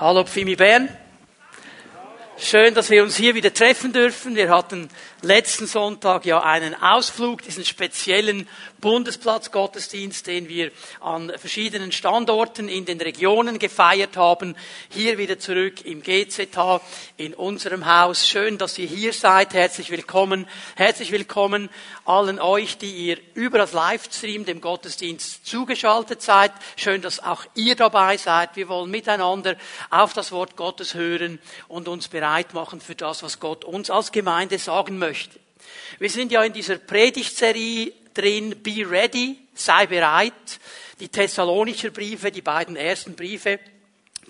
Hallo Pfimi Bern. Schön, dass wir uns hier wieder treffen dürfen. Wir hatten letzten Sonntag ja einen Ausflug, diesen speziellen Bundesplatzgottesdienst, den wir an verschiedenen Standorten in den Regionen gefeiert haben. Hier wieder zurück im GZH, in unserem Haus. Schön, dass ihr hier seid. Herzlich willkommen. Herzlich willkommen allen euch, die ihr über das Livestream dem Gottesdienst zugeschaltet seid. Schön, dass auch ihr dabei seid. Wir wollen miteinander auf das Wort Gottes hören und uns bereit machen für das, was Gott uns als Gemeinde sagen möchte. Wir sind ja in dieser Predigtserie drin, be ready, sei bereit. Die Thessalonischer Briefe, die beiden ersten Briefe,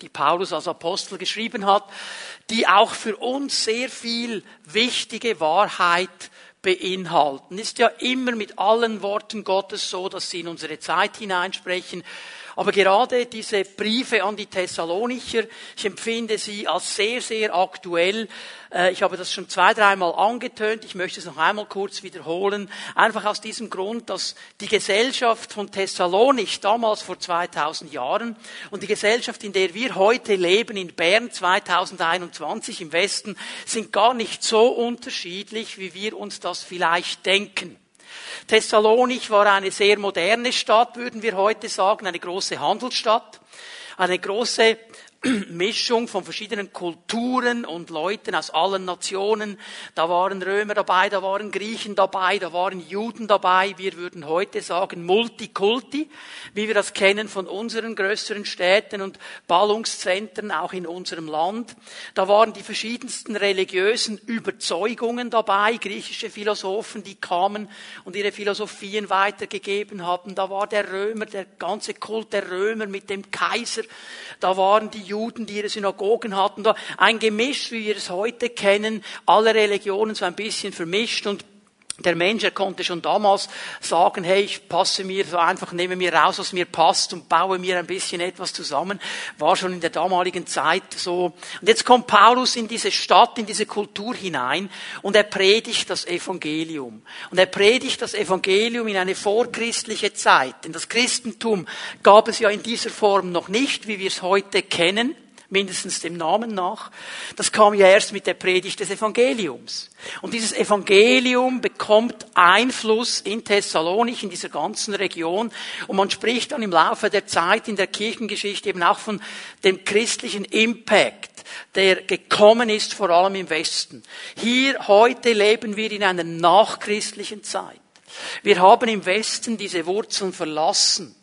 die Paulus als Apostel geschrieben hat, die auch für uns sehr viel wichtige Wahrheit beinhalten. Ist ja immer mit allen Worten Gottes so, dass sie in unsere Zeit hineinsprechen. Aber gerade diese Briefe an die Thessalonicher, ich empfinde sie als sehr, sehr aktuell. Äh, ich habe das schon zwei, dreimal angetönt. Ich möchte es noch einmal kurz wiederholen. Einfach aus diesem Grund, dass die Gesellschaft von Thessalonich damals vor 2000 Jahren und die Gesellschaft, in der wir heute leben, in Bern 2021 im Westen, sind gar nicht so unterschiedlich, wie wir uns das vielleicht denken. Thessalonich war eine sehr moderne Stadt, würden wir heute sagen, eine große Handelsstadt, eine große Mischung von verschiedenen Kulturen und Leuten aus allen Nationen. Da waren Römer dabei, da waren Griechen dabei, da waren Juden dabei. Wir würden heute sagen Multikulti, wie wir das kennen von unseren größeren Städten und Ballungszentren auch in unserem Land. Da waren die verschiedensten religiösen Überzeugungen dabei, griechische Philosophen, die kamen und ihre Philosophien weitergegeben haben. Da war der Römer, der ganze Kult der Römer mit dem Kaiser. Da waren die Juden, die ihre Synagogen hatten, da ein Gemisch, wie wir es heute kennen, alle Religionen so ein bisschen vermischt und der Mensch, er konnte schon damals sagen, hey, ich passe mir so einfach, nehme mir raus, was mir passt und baue mir ein bisschen etwas zusammen. War schon in der damaligen Zeit so. Und jetzt kommt Paulus in diese Stadt, in diese Kultur hinein und er predigt das Evangelium. Und er predigt das Evangelium in eine vorchristliche Zeit. Denn das Christentum gab es ja in dieser Form noch nicht, wie wir es heute kennen mindestens dem Namen nach. Das kam ja erst mit der Predigt des Evangeliums. Und dieses Evangelium bekommt Einfluss in Thessalonich, in dieser ganzen Region. Und man spricht dann im Laufe der Zeit in der Kirchengeschichte eben auch von dem christlichen Impact, der gekommen ist, vor allem im Westen. Hier heute leben wir in einer nachchristlichen Zeit. Wir haben im Westen diese Wurzeln verlassen.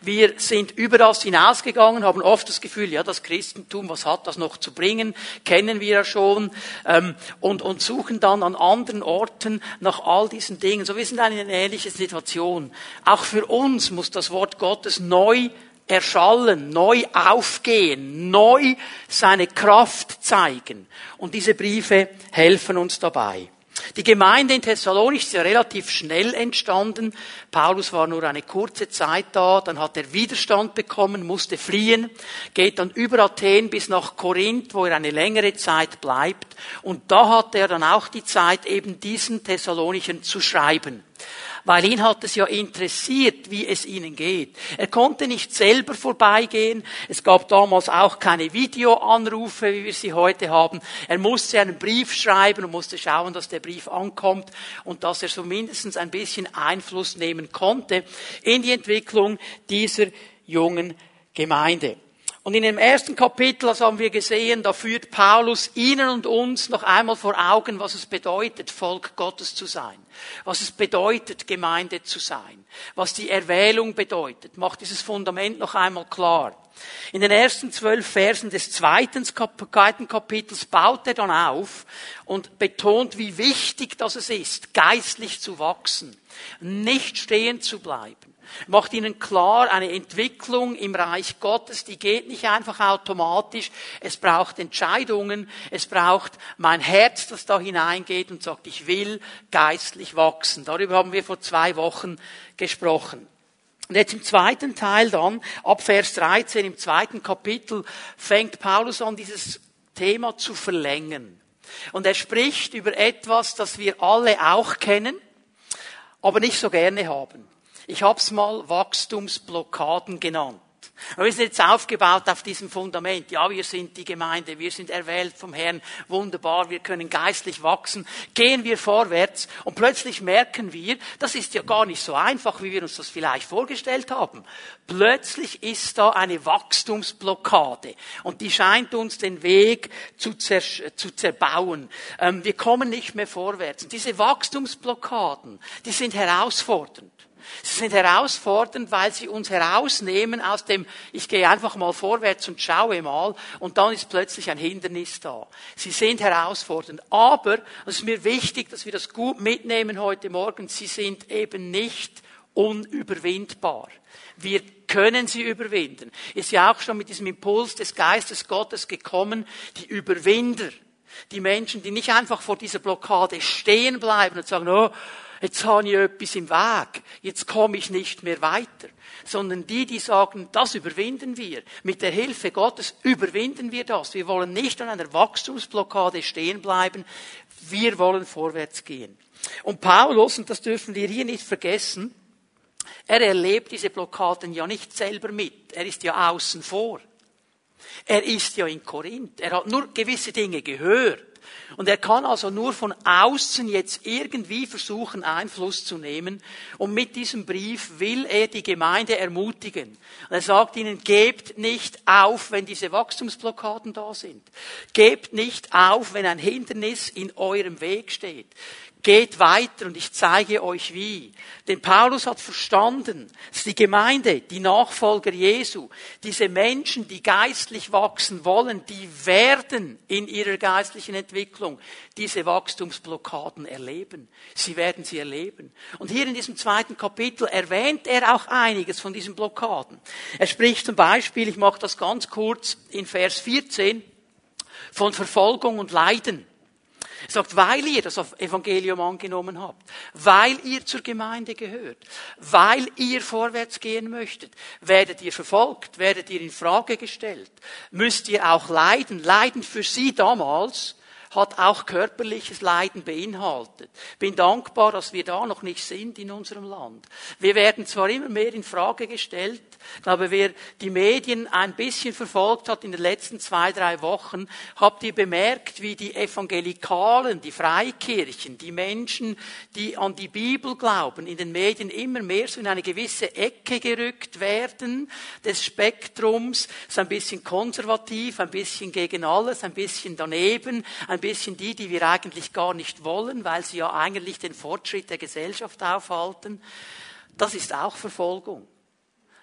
Wir sind über das hinausgegangen, haben oft das Gefühl, ja, das Christentum, was hat das noch zu bringen, kennen wir ja schon, ähm, und, und suchen dann an anderen Orten nach all diesen Dingen. So, wir sind in einer ähnlichen Situation. Auch für uns muss das Wort Gottes neu erschallen, neu aufgehen, neu seine Kraft zeigen. Und diese Briefe helfen uns dabei. Die Gemeinde in Thessalonich ist ja relativ schnell entstanden. Paulus war nur eine kurze Zeit da, dann hat er Widerstand bekommen, musste fliehen, geht dann über Athen bis nach Korinth, wo er eine längere Zeit bleibt. Und da hat er dann auch die Zeit, eben diesen Thessalonichen zu schreiben weil ihn hat es ja interessiert, wie es ihnen geht. Er konnte nicht selber vorbeigehen. Es gab damals auch keine Videoanrufe, wie wir sie heute haben. Er musste einen Brief schreiben und musste schauen, dass der Brief ankommt und dass er so ein bisschen Einfluss nehmen konnte in die Entwicklung dieser jungen Gemeinde. Und in dem ersten Kapitel, das haben wir gesehen, da führt Paulus Ihnen und uns noch einmal vor Augen, was es bedeutet, Volk Gottes zu sein. Was es bedeutet, Gemeinde zu sein. Was die Erwählung bedeutet. Macht dieses Fundament noch einmal klar. In den ersten zwölf Versen des zweiten Kapitels baut er dann auf und betont, wie wichtig das es ist, geistlich zu wachsen, nicht stehen zu bleiben macht ihnen klar, eine Entwicklung im Reich Gottes, die geht nicht einfach automatisch. Es braucht Entscheidungen. Es braucht mein Herz, das da hineingeht und sagt, ich will geistlich wachsen. Darüber haben wir vor zwei Wochen gesprochen. Und jetzt im zweiten Teil dann, ab Vers 13, im zweiten Kapitel, fängt Paulus an, dieses Thema zu verlängern. Und er spricht über etwas, das wir alle auch kennen, aber nicht so gerne haben. Ich habe es mal Wachstumsblockaden genannt. Wir sind jetzt aufgebaut auf diesem Fundament. Ja, wir sind die Gemeinde, wir sind erwählt vom Herrn, wunderbar, wir können geistlich wachsen. Gehen wir vorwärts und plötzlich merken wir, das ist ja gar nicht so einfach, wie wir uns das vielleicht vorgestellt haben. Plötzlich ist da eine Wachstumsblockade und die scheint uns den Weg zu, zer zu zerbauen. Ähm, wir kommen nicht mehr vorwärts. Und diese Wachstumsblockaden, die sind herausfordernd. Sie sind herausfordernd, weil sie uns herausnehmen aus dem, ich gehe einfach mal vorwärts und schaue mal, und dann ist plötzlich ein Hindernis da. Sie sind herausfordernd. Aber, es ist mir wichtig, dass wir das gut mitnehmen heute Morgen, sie sind eben nicht unüberwindbar. Wir können sie überwinden. Ist ja auch schon mit diesem Impuls des Geistes Gottes gekommen, die Überwinder, die Menschen, die nicht einfach vor dieser Blockade stehen bleiben und sagen, oh, jetzt habe ich etwas im Weg, jetzt komme ich nicht mehr weiter. Sondern die, die sagen, das überwinden wir. Mit der Hilfe Gottes überwinden wir das. Wir wollen nicht an einer Wachstumsblockade stehen bleiben. Wir wollen vorwärts gehen. Und Paulus, und das dürfen wir hier nicht vergessen, er erlebt diese Blockaden ja nicht selber mit. Er ist ja außen vor. Er ist ja in Korinth. Er hat nur gewisse Dinge gehört. Und er kann also nur von außen jetzt irgendwie versuchen, Einfluss zu nehmen. Und mit diesem Brief will er die Gemeinde ermutigen. Und er sagt ihnen, gebt nicht auf, wenn diese Wachstumsblockaden da sind. Gebt nicht auf, wenn ein Hindernis in eurem Weg steht. Geht weiter und ich zeige euch wie. Denn Paulus hat verstanden, dass die Gemeinde, die Nachfolger Jesu, diese Menschen, die geistlich wachsen wollen, die werden in ihrer geistlichen Entwicklung diese Wachstumsblockaden erleben. Sie werden sie erleben. Und hier in diesem zweiten Kapitel erwähnt er auch einiges von diesen Blockaden. Er spricht zum Beispiel, ich mache das ganz kurz, in Vers 14 von Verfolgung und Leiden. Er sagt, weil ihr das Evangelium angenommen habt, weil ihr zur Gemeinde gehört, weil ihr vorwärts gehen möchtet, werdet ihr verfolgt, werdet ihr in Frage gestellt, müsst ihr auch leiden. Leiden für sie damals hat auch körperliches Leiden beinhaltet. Bin dankbar, dass wir da noch nicht sind in unserem Land. Wir werden zwar immer mehr in Frage gestellt, ich glaube, wer die Medien ein bisschen verfolgt hat in den letzten zwei, drei Wochen, habt ihr bemerkt, wie die Evangelikalen, die Freikirchen, die Menschen, die an die Bibel glauben, in den Medien immer mehr so in eine gewisse Ecke gerückt werden des Spektrums, so ein bisschen konservativ, ein bisschen gegen alles, ein bisschen daneben, ein bisschen die, die wir eigentlich gar nicht wollen, weil sie ja eigentlich den Fortschritt der Gesellschaft aufhalten. Das ist auch Verfolgung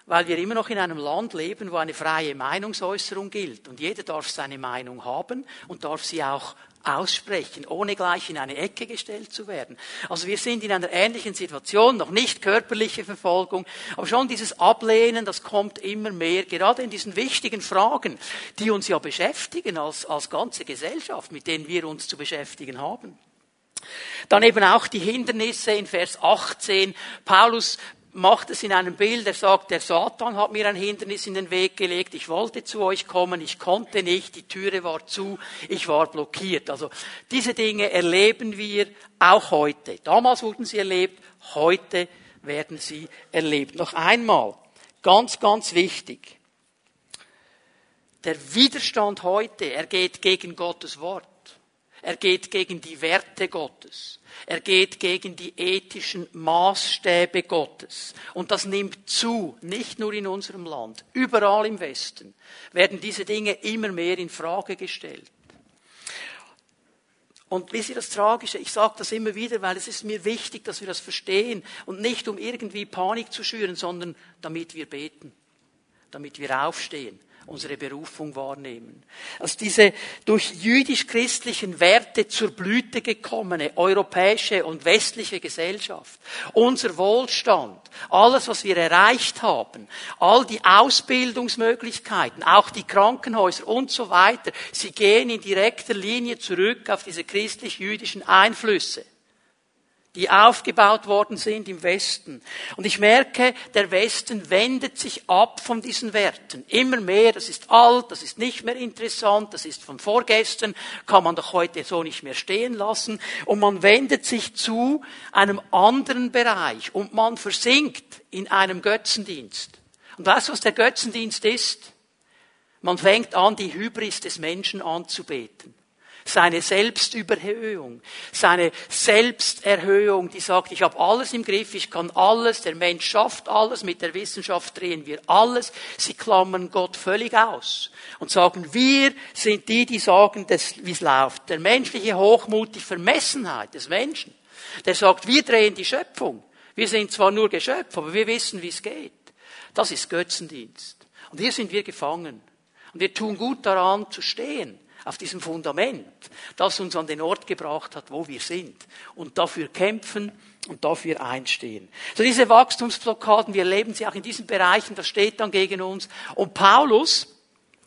weil wir immer noch in einem Land leben, wo eine freie Meinungsäußerung gilt. Und jeder darf seine Meinung haben und darf sie auch aussprechen, ohne gleich in eine Ecke gestellt zu werden. Also wir sind in einer ähnlichen Situation, noch nicht körperliche Verfolgung, aber schon dieses Ablehnen, das kommt immer mehr, gerade in diesen wichtigen Fragen, die uns ja beschäftigen als, als ganze Gesellschaft, mit denen wir uns zu beschäftigen haben. Dann eben auch die Hindernisse in Vers 18. Paulus macht es in einem Bild, er sagt, der Satan hat mir ein Hindernis in den Weg gelegt, ich wollte zu euch kommen, ich konnte nicht, die Türe war zu, ich war blockiert. Also diese Dinge erleben wir auch heute. Damals wurden sie erlebt, heute werden sie erlebt. Noch einmal, ganz, ganz wichtig. Der Widerstand heute, er geht gegen Gottes Wort. Er geht gegen die Werte Gottes. Er geht gegen die ethischen Maßstäbe Gottes. Und das nimmt zu, nicht nur in unserem Land. Überall im Westen werden diese Dinge immer mehr in Frage gestellt. Und wie Sie das Tragische? Ich sage das immer wieder, weil es ist mir wichtig, dass wir das verstehen und nicht um irgendwie Panik zu schüren, sondern damit wir beten, damit wir aufstehen, unsere Berufung wahrnehmen. Als diese durch jüdisch-christlichen Werte zur Blüte gekommene europäische und westliche Gesellschaft, unser Wohlstand, alles, was wir erreicht haben, all die Ausbildungsmöglichkeiten, auch die Krankenhäuser und so weiter, sie gehen in direkter Linie zurück auf diese christlich-jüdischen Einflüsse die aufgebaut worden sind im Westen. Und ich merke, der Westen wendet sich ab von diesen Werten. Immer mehr, das ist alt, das ist nicht mehr interessant, das ist von vorgestern, kann man doch heute so nicht mehr stehen lassen. Und man wendet sich zu einem anderen Bereich und man versinkt in einem Götzendienst. Und weißt du, was der Götzendienst ist? Man fängt an, die Hybris des Menschen anzubeten seine Selbstüberhöhung, seine Selbsterhöhung, die sagt, ich habe alles im Griff, ich kann alles, der Mensch schafft alles, mit der Wissenschaft drehen wir alles. Sie klammern Gott völlig aus und sagen, wir sind die, die sagen, wie es läuft. Der menschliche Hochmut, die Vermessenheit des Menschen, der sagt, wir drehen die Schöpfung. Wir sind zwar nur Geschöpf, aber wir wissen, wie es geht. Das ist Götzendienst. Und hier sind wir gefangen. Und wir tun gut daran zu stehen auf diesem Fundament, das uns an den Ort gebracht hat, wo wir sind. Und dafür kämpfen und dafür einstehen. So diese Wachstumsblockaden, wir erleben sie auch in diesen Bereichen, das steht dann gegen uns. Und Paulus,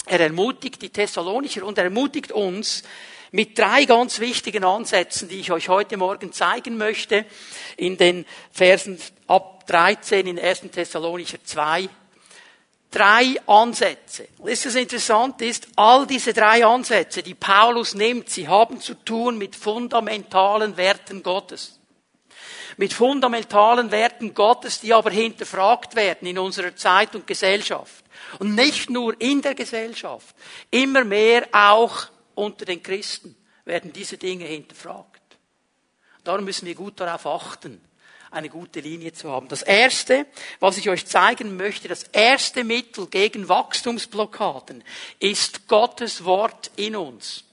er ermutigt die Thessalonicher und er ermutigt uns mit drei ganz wichtigen Ansätzen, die ich euch heute Morgen zeigen möchte, in den Versen ab 13 in 1. Thessalonicher 2 drei Ansätze. Ihr, was interessant ist? All diese drei Ansätze, die Paulus nimmt, sie haben zu tun mit fundamentalen Werten Gottes. Mit fundamentalen Werten Gottes, die aber hinterfragt werden in unserer Zeit und Gesellschaft. Und nicht nur in der Gesellschaft, immer mehr auch unter den Christen werden diese Dinge hinterfragt. Darum müssen wir gut darauf achten eine gute Linie zu haben. Das erste, was ich euch zeigen möchte, das erste Mittel gegen Wachstumsblockaden ist Gottes Wort in uns.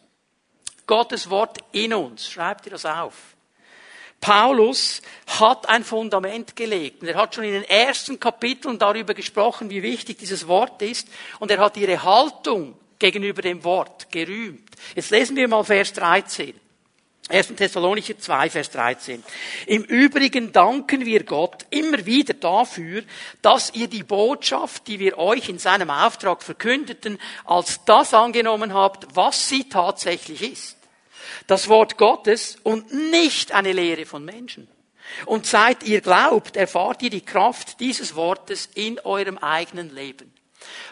Gottes Wort in uns. Schreibt ihr das auf. Paulus hat ein Fundament gelegt. Und er hat schon in den ersten Kapiteln darüber gesprochen, wie wichtig dieses Wort ist. Und er hat ihre Haltung gegenüber dem Wort gerühmt. Jetzt lesen wir mal Vers 13. 1. Thessalonicher 2, Vers 13. Im Übrigen danken wir Gott immer wieder dafür, dass ihr die Botschaft, die wir euch in seinem Auftrag verkündeten, als das angenommen habt, was sie tatsächlich ist. Das Wort Gottes und nicht eine Lehre von Menschen. Und seit ihr glaubt, erfahrt ihr die Kraft dieses Wortes in eurem eigenen Leben.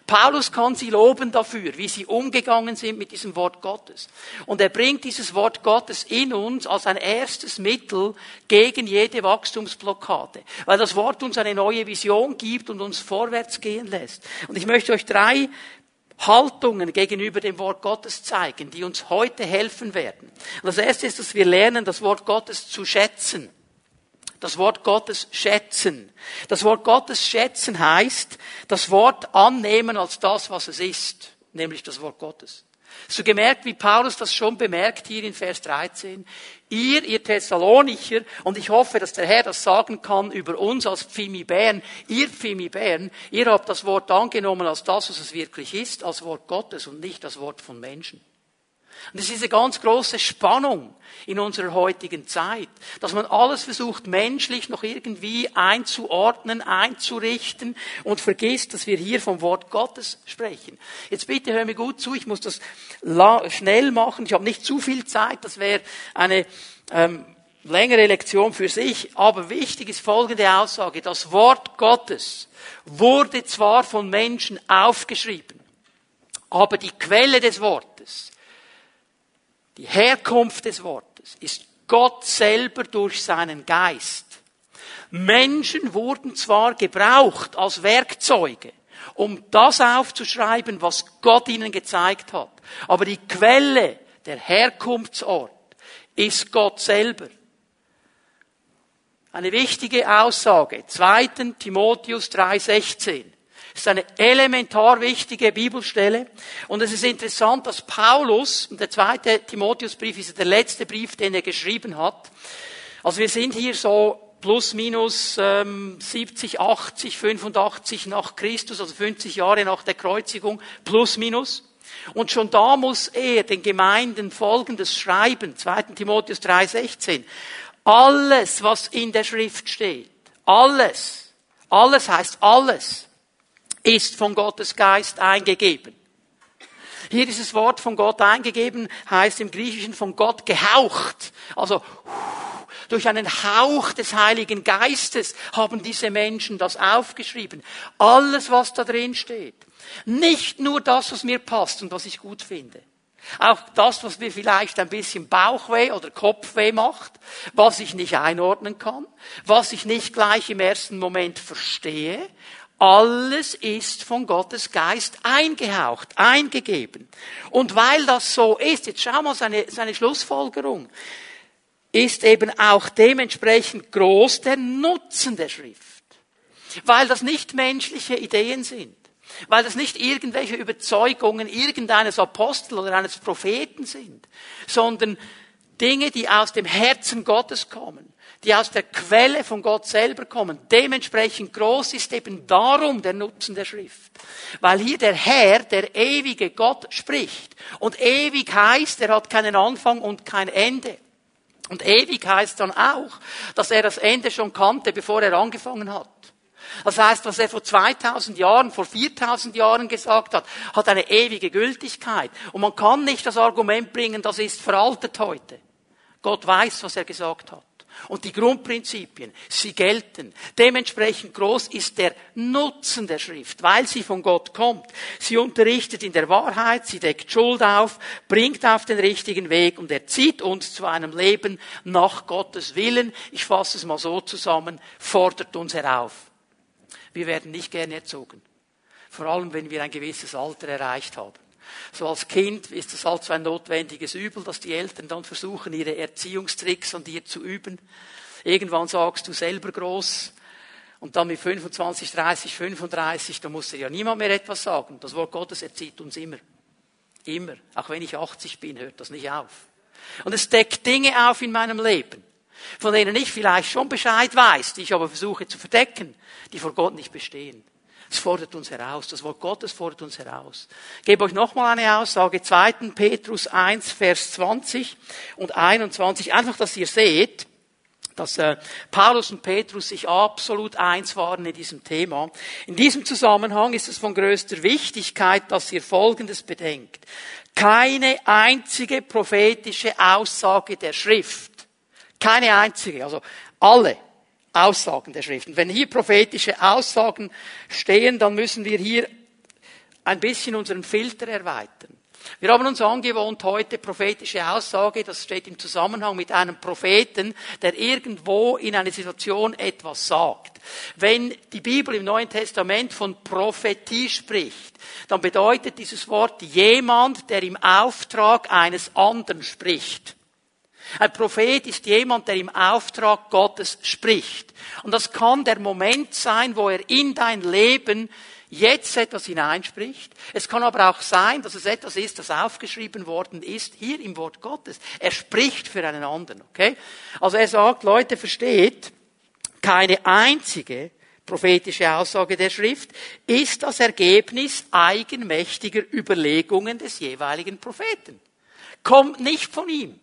Paulus kann sie loben dafür, wie sie umgegangen sind mit diesem Wort Gottes. Und er bringt dieses Wort Gottes in uns als ein erstes Mittel gegen jede Wachstumsblockade, weil das Wort uns eine neue Vision gibt und uns vorwärts gehen lässt. Und ich möchte euch drei Haltungen gegenüber dem Wort Gottes zeigen, die uns heute helfen werden. Und das erste ist, dass wir lernen, das Wort Gottes zu schätzen das Wort Gottes schätzen. Das Wort Gottes schätzen heißt, das Wort annehmen als das, was es ist, nämlich das Wort Gottes. Hast du gemerkt, wie Paulus das schon bemerkt hier in Vers 13? Ihr, ihr Thessalonicher, und ich hoffe, dass der Herr das sagen kann über uns als Pfimi Bern, ihr Pfimi Bern, ihr habt das Wort angenommen als das, was es wirklich ist, als Wort Gottes und nicht das Wort von Menschen. Und das ist diese ganz große Spannung in unserer heutigen Zeit, dass man alles versucht, menschlich noch irgendwie einzuordnen, einzurichten und vergisst, dass wir hier vom Wort Gottes sprechen. Jetzt bitte hör mir gut zu, ich muss das schnell machen, ich habe nicht zu viel Zeit, das wäre eine ähm, längere Lektion für sich, aber wichtig ist folgende Aussage, das Wort Gottes wurde zwar von Menschen aufgeschrieben, aber die Quelle des Wortes, die Herkunft des Wortes ist Gott selber durch seinen Geist. Menschen wurden zwar gebraucht als Werkzeuge, um das aufzuschreiben, was Gott ihnen gezeigt hat, aber die Quelle, der Herkunftsort, ist Gott selber. Eine wichtige Aussage, 2. Timotheus 3,16. Das ist eine elementar wichtige Bibelstelle. Und es ist interessant, dass Paulus, der zweite Timotheusbrief ist der letzte Brief, den er geschrieben hat. Also wir sind hier so plus minus ähm, 70, 80, 85 nach Christus, also 50 Jahre nach der Kreuzigung, plus minus. Und schon da muss er den Gemeinden Folgendes schreiben, 2. Timotheus 3,16. Alles, was in der Schrift steht, alles, alles heißt alles, ist von Gottes Geist eingegeben. Hier dieses Wort von Gott eingegeben heißt im Griechischen von Gott gehaucht. Also durch einen Hauch des Heiligen Geistes haben diese Menschen das aufgeschrieben. Alles, was da drin steht. Nicht nur das, was mir passt und was ich gut finde. Auch das, was mir vielleicht ein bisschen Bauchweh oder Kopfweh macht, was ich nicht einordnen kann, was ich nicht gleich im ersten Moment verstehe, Alles ist von Gottes Geist eingehaucht, eingegeben. Und weil das so ist, jetzt schau mal seine, seine Schlussfolgerung, ist eben auch dementsprechend groß der Nutzen der Schrift. Weil das nicht menschliche Ideen sind. Weil das nicht irgendwelche Überzeugungen irgendeines Apostel oder eines Propheten sind, sondern Dinge, die aus dem Herzen Gottes kommen, die aus der Quelle von Gott selber kommen. Dementsprechend groß ist eben darum der Nutzen der Schrift. Weil hier der Herr, der ewige Gott spricht. Und ewig heißt, er hat keinen Anfang und kein Ende. Und ewig heißt dann auch, dass er das Ende schon kannte, bevor er angefangen hat. Das heißt, was er vor 2000 Jahren, vor 4000 Jahren gesagt hat, hat eine ewige Gültigkeit. Und man kann nicht das Argument bringen, das ist veraltet heute. Gott weiß, was er gesagt hat. Und die Grundprinzipien, sie gelten. Dementsprechend groß ist der Nutzen der Schrift, weil sie von Gott kommt. Sie unterrichtet in der Wahrheit, sie deckt Schuld auf, bringt auf den richtigen Weg und erzieht uns zu einem Leben nach Gottes Willen. Ich fasse es mal so zusammen, fordert uns herauf. Wir werden nicht gerne erzogen. Vor allem, wenn wir ein gewisses Alter erreicht haben. So als Kind ist es halt so ein notwendiges Übel, dass die Eltern dann versuchen, ihre Erziehungstricks an dir zu üben. Irgendwann sagst du selber groß, und dann mit 25, 30, 35, da muss dir ja niemand mehr etwas sagen. Das Wort Gottes erzieht uns immer. Immer. Auch wenn ich 80 bin, hört das nicht auf. Und es deckt Dinge auf in meinem Leben, von denen ich vielleicht schon Bescheid weiß, die ich aber versuche zu verdecken, die vor Gott nicht bestehen. Es fordert uns heraus. Das Wort Gottes fordert uns heraus. Ich gebe euch nochmal eine Aussage. 2. Petrus 1, Vers 20 und 21. Einfach, dass ihr seht, dass äh, Paulus und Petrus sich absolut eins waren in diesem Thema. In diesem Zusammenhang ist es von größter Wichtigkeit, dass ihr Folgendes bedenkt. Keine einzige prophetische Aussage der Schrift, keine einzige, also alle Aussagen der Schriften. Wenn hier prophetische Aussagen stehen, dann müssen wir hier ein bisschen unseren Filter erweitern. Wir haben uns angewohnt, heute prophetische Aussage, das steht im Zusammenhang mit einem Propheten, der irgendwo in einer Situation etwas sagt. Wenn die Bibel im Neuen Testament von Prophetie spricht, dann bedeutet dieses Wort jemand, der im Auftrag eines anderen spricht. Ein Prophet ist jemand, der im Auftrag Gottes spricht. Und das kann der Moment sein, wo er in dein Leben jetzt etwas hineinspricht. Es kann aber auch sein, dass es etwas ist, das aufgeschrieben worden ist, hier im Wort Gottes. Er spricht für einen anderen, okay? Also er sagt, Leute, versteht, keine einzige prophetische Aussage der Schrift ist das Ergebnis eigenmächtiger Überlegungen des jeweiligen Propheten. Kommt nicht von ihm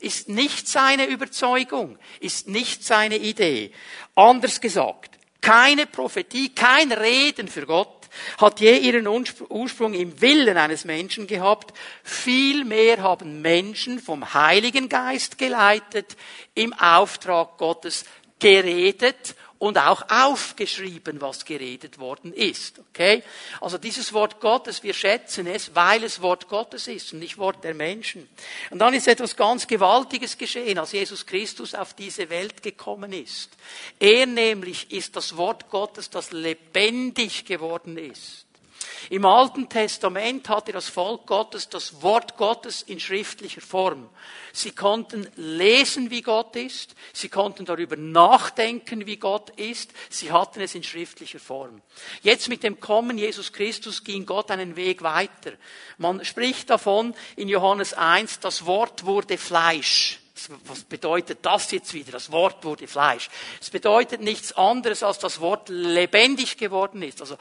ist nicht seine Überzeugung, ist nicht seine Idee. Anders gesagt, keine Prophetie, kein Reden für Gott hat je ihren Ursprung im Willen eines Menschen gehabt. Vielmehr haben Menschen vom Heiligen Geist geleitet, im Auftrag Gottes geredet und auch aufgeschrieben, was geredet worden ist. Okay? Also dieses Wort Gottes, wir schätzen es, weil es Wort Gottes ist und nicht Wort der Menschen. Und dann ist etwas ganz Gewaltiges geschehen, als Jesus Christus auf diese Welt gekommen ist. Er nämlich ist das Wort Gottes, das lebendig geworden ist. Im Alten Testament hatte das Volk Gottes das Wort Gottes in schriftlicher Form. Sie konnten lesen, wie Gott ist. Sie konnten darüber nachdenken, wie Gott ist. Sie hatten es in schriftlicher Form. Jetzt mit dem Kommen Jesus Christus ging Gott einen Weg weiter. Man spricht davon in Johannes 1, das Wort wurde Fleisch. Was bedeutet das jetzt wieder? Das Wort wurde Fleisch. Es bedeutet nichts anderes, als das Wort lebendig geworden ist. Also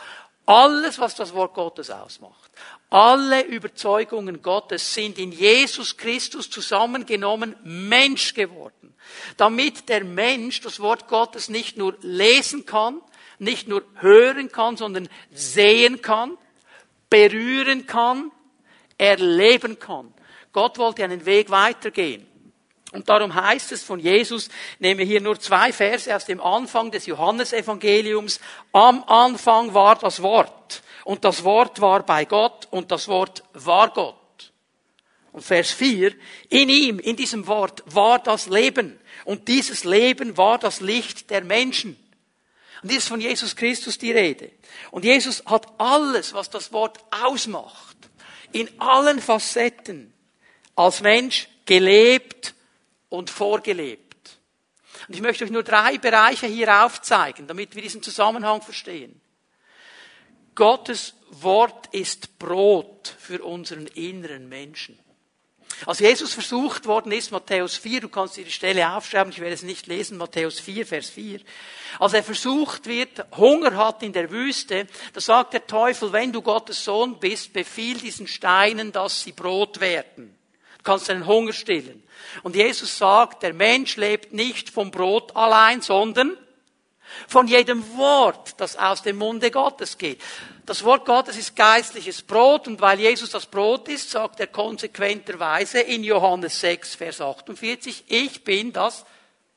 alles, was das Wort Gottes ausmacht, alle Überzeugungen Gottes sind in Jesus Christus zusammengenommen Mensch geworden, damit der Mensch das Wort Gottes nicht nur lesen kann, nicht nur hören kann, sondern sehen kann, berühren kann, erleben kann. Gott wollte einen Weg weitergehen. Und darum heißt es von Jesus, nehme hier nur zwei Verse aus dem Anfang des Johannesevangeliums. Am Anfang war das Wort. Und das Wort war bei Gott und das Wort war Gott. Und Vers 4, in ihm, in diesem Wort war das Leben. Und dieses Leben war das Licht der Menschen. Und hier ist von Jesus Christus die Rede. Und Jesus hat alles, was das Wort ausmacht, in allen Facetten als Mensch gelebt und vorgelebt. Und ich möchte euch nur drei Bereiche hier aufzeigen, damit wir diesen Zusammenhang verstehen. Gottes Wort ist Brot für unseren inneren Menschen. Als Jesus versucht worden ist, Matthäus 4, du kannst dir die Stelle aufschreiben, ich werde es nicht lesen, Matthäus 4, Vers 4. Als er versucht wird, Hunger hat in der Wüste, da sagt der Teufel, wenn du Gottes Sohn bist, befiehl diesen Steinen, dass sie Brot werden. Du kannst deinen Hunger stillen. Und Jesus sagt, der Mensch lebt nicht vom Brot allein, sondern von jedem Wort, das aus dem Munde Gottes geht. Das Wort Gottes ist geistliches Brot und weil Jesus das Brot ist, sagt er konsequenterweise in Johannes 6, Vers 48, ich bin das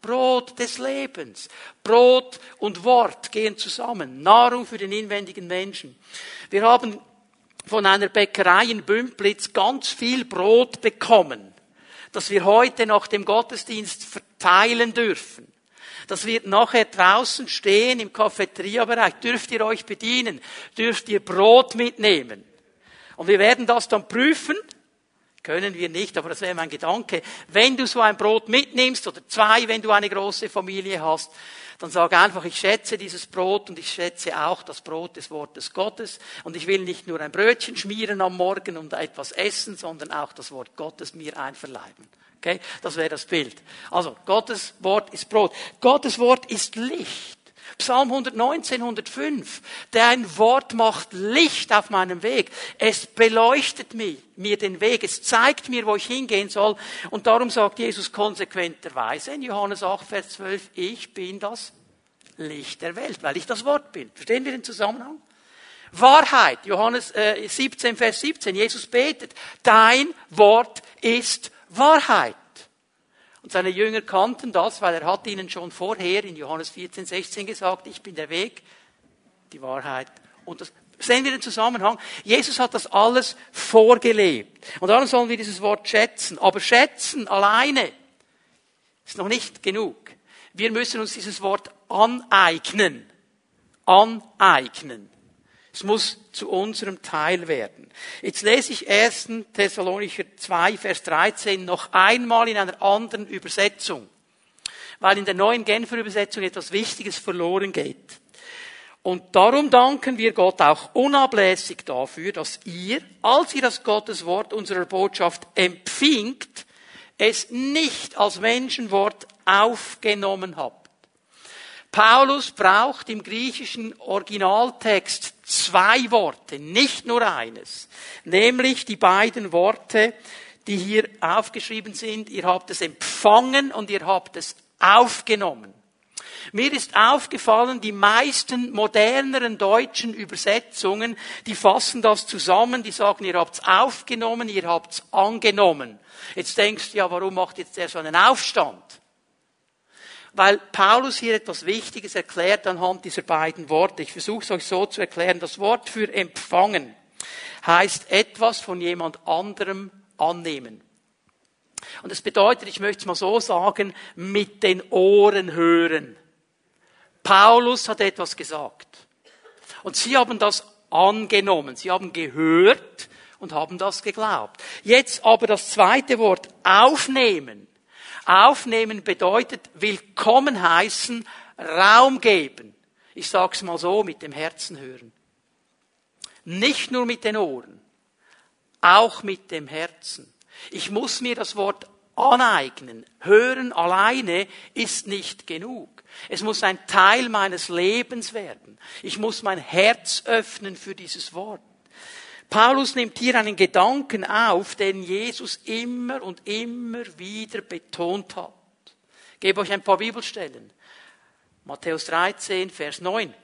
Brot des Lebens. Brot und Wort gehen zusammen. Nahrung für den inwendigen Menschen. Wir haben von einer Bäckerei in Bümplitz ganz viel Brot bekommen, das wir heute nach dem Gottesdienst verteilen dürfen. Das wird nachher draußen stehen im Cafeteria-Bereich. Dürft ihr euch bedienen? Dürft ihr Brot mitnehmen? Und wir werden das dann prüfen. Können wir nicht, aber das wäre mein Gedanke. Wenn du so ein Brot mitnimmst oder zwei, wenn du eine große Familie hast, dann sag einfach, ich schätze dieses Brot und ich schätze auch das Brot des Wortes Gottes und ich will nicht nur ein Brötchen schmieren am Morgen und etwas essen, sondern auch das Wort Gottes mir einverleiben. Okay? Das wäre das Bild. Also, Gottes Wort ist Brot. Gottes Wort ist Licht. Psalm 119, 105. Dein Wort macht Licht auf meinem Weg. Es beleuchtet mir, mir den Weg. Es zeigt mir, wo ich hingehen soll. Und darum sagt Jesus konsequenterweise in Johannes 8, Vers 12, ich bin das Licht der Welt, weil ich das Wort bin. Verstehen wir den Zusammenhang? Wahrheit, Johannes äh, 17, Vers 17, Jesus betet, dein Wort ist Wahrheit. Und seine Jünger kannten das, weil er hat ihnen schon vorher in Johannes 14, 16 gesagt, ich bin der Weg, die Wahrheit und das Sehen wir den Zusammenhang? Jesus hat das alles vorgelebt. Und darum sollen wir dieses Wort schätzen. Aber schätzen alleine ist noch nicht genug. Wir müssen uns dieses Wort aneignen. Aneignen. Es muss zu unserem Teil werden. Jetzt lese ich 1. Thessalonicher 2, Vers 13 noch einmal in einer anderen Übersetzung, weil in der neuen Genfer Übersetzung etwas Wichtiges verloren geht. Und darum danken wir Gott auch unablässig dafür, dass ihr, als ihr das Gotteswort unserer Botschaft empfingt, es nicht als Menschenwort aufgenommen habt Paulus braucht im griechischen Originaltext zwei Worte, nicht nur eines, nämlich die beiden Worte, die hier aufgeschrieben sind. Ihr habt es empfangen und ihr habt es aufgenommen. Mir ist aufgefallen, die meisten moderneren deutschen Übersetzungen, die fassen das zusammen, die sagen, ihr habt's aufgenommen, ihr habt's angenommen. Jetzt denkst du ja, warum macht jetzt der so einen Aufstand? Weil Paulus hier etwas Wichtiges erklärt anhand dieser beiden Worte. Ich versuche es euch so zu erklären. Das Wort für empfangen heißt etwas von jemand anderem annehmen. Und es bedeutet, ich möchte es mal so sagen, mit den Ohren hören. Paulus hat etwas gesagt. Und sie haben das angenommen. Sie haben gehört und haben das geglaubt. Jetzt aber das zweite Wort aufnehmen Aufnehmen bedeutet willkommen heißen, Raum geben. Ich sag's mal so, mit dem Herzen hören. Nicht nur mit den Ohren, auch mit dem Herzen. Ich muss mir das Wort aneignen. Hören alleine ist nicht genug. Es muss ein Teil meines Lebens werden. Ich muss mein Herz öffnen für dieses Wort. Paulus nimmt hier einen Gedanken auf, den Jesus immer und immer wieder betont hat. Ich gebe euch ein paar Bibelstellen. Matthäus 13, Vers 9.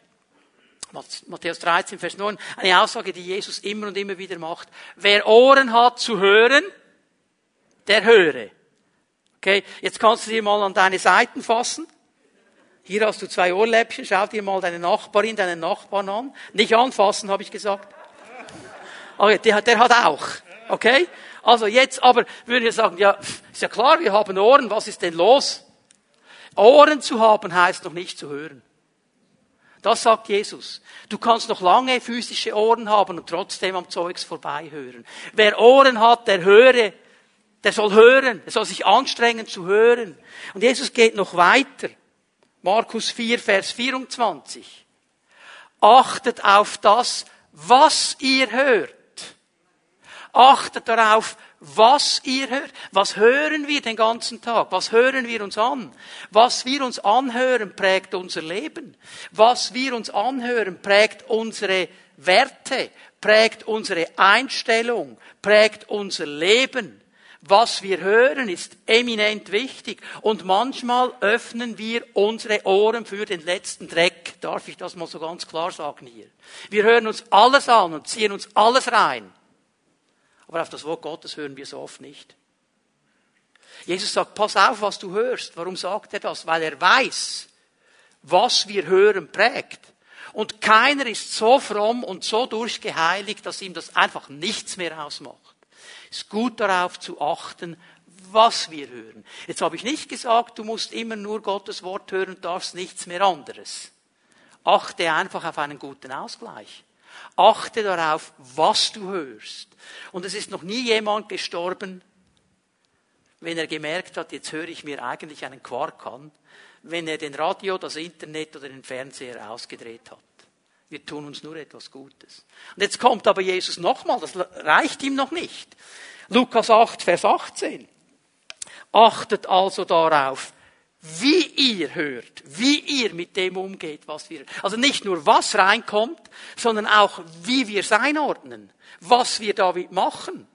Matthäus 13, Vers 9. Eine Aussage, die Jesus immer und immer wieder macht. Wer Ohren hat zu hören, der höre. Okay, jetzt kannst du dir mal an deine Seiten fassen. Hier hast du zwei Ohrläppchen. Schau dir mal deine Nachbarin, deinen Nachbarn an. Nicht anfassen, habe ich gesagt. Okay, der, der hat auch. Okay? Also jetzt aber würden wir sagen, ja, ist ja klar, wir haben Ohren, was ist denn los? Ohren zu haben heißt noch nicht zu hören. Das sagt Jesus. Du kannst noch lange physische Ohren haben und trotzdem am Zeugs vorbeihören. Wer Ohren hat, der höre, der soll hören, der soll sich anstrengen zu hören. Und Jesus geht noch weiter. Markus 4, Vers 24. Achtet auf das, was ihr hört. Achtet darauf, was ihr hört. Was hören wir den ganzen Tag? Was hören wir uns an? Was wir uns anhören, prägt unser Leben. Was wir uns anhören, prägt unsere Werte, prägt unsere Einstellung, prägt unser Leben. Was wir hören, ist eminent wichtig. Und manchmal öffnen wir unsere Ohren für den letzten Dreck. Darf ich das mal so ganz klar sagen hier? Wir hören uns alles an und ziehen uns alles rein. Aber auf das Wort Gottes hören wir so oft nicht. Jesus sagt, pass auf, was du hörst. Warum sagt er das? Weil er weiß, was wir hören prägt. Und keiner ist so fromm und so durchgeheiligt, dass ihm das einfach nichts mehr ausmacht. Es ist gut darauf zu achten, was wir hören. Jetzt habe ich nicht gesagt, du musst immer nur Gottes Wort hören darfst nichts mehr anderes. Achte einfach auf einen guten Ausgleich. Achte darauf, was du hörst. Und es ist noch nie jemand gestorben, wenn er gemerkt hat, jetzt höre ich mir eigentlich einen Quark an, wenn er den Radio, das Internet oder den Fernseher ausgedreht hat. Wir tun uns nur etwas Gutes. Und jetzt kommt aber Jesus nochmal, das reicht ihm noch nicht. Lukas 8, Vers 18. Achtet also darauf, wie ihr hört, wie ihr mit dem umgeht, was wir, also nicht nur was reinkommt, sondern auch wie wir es einordnen, was wir damit machen.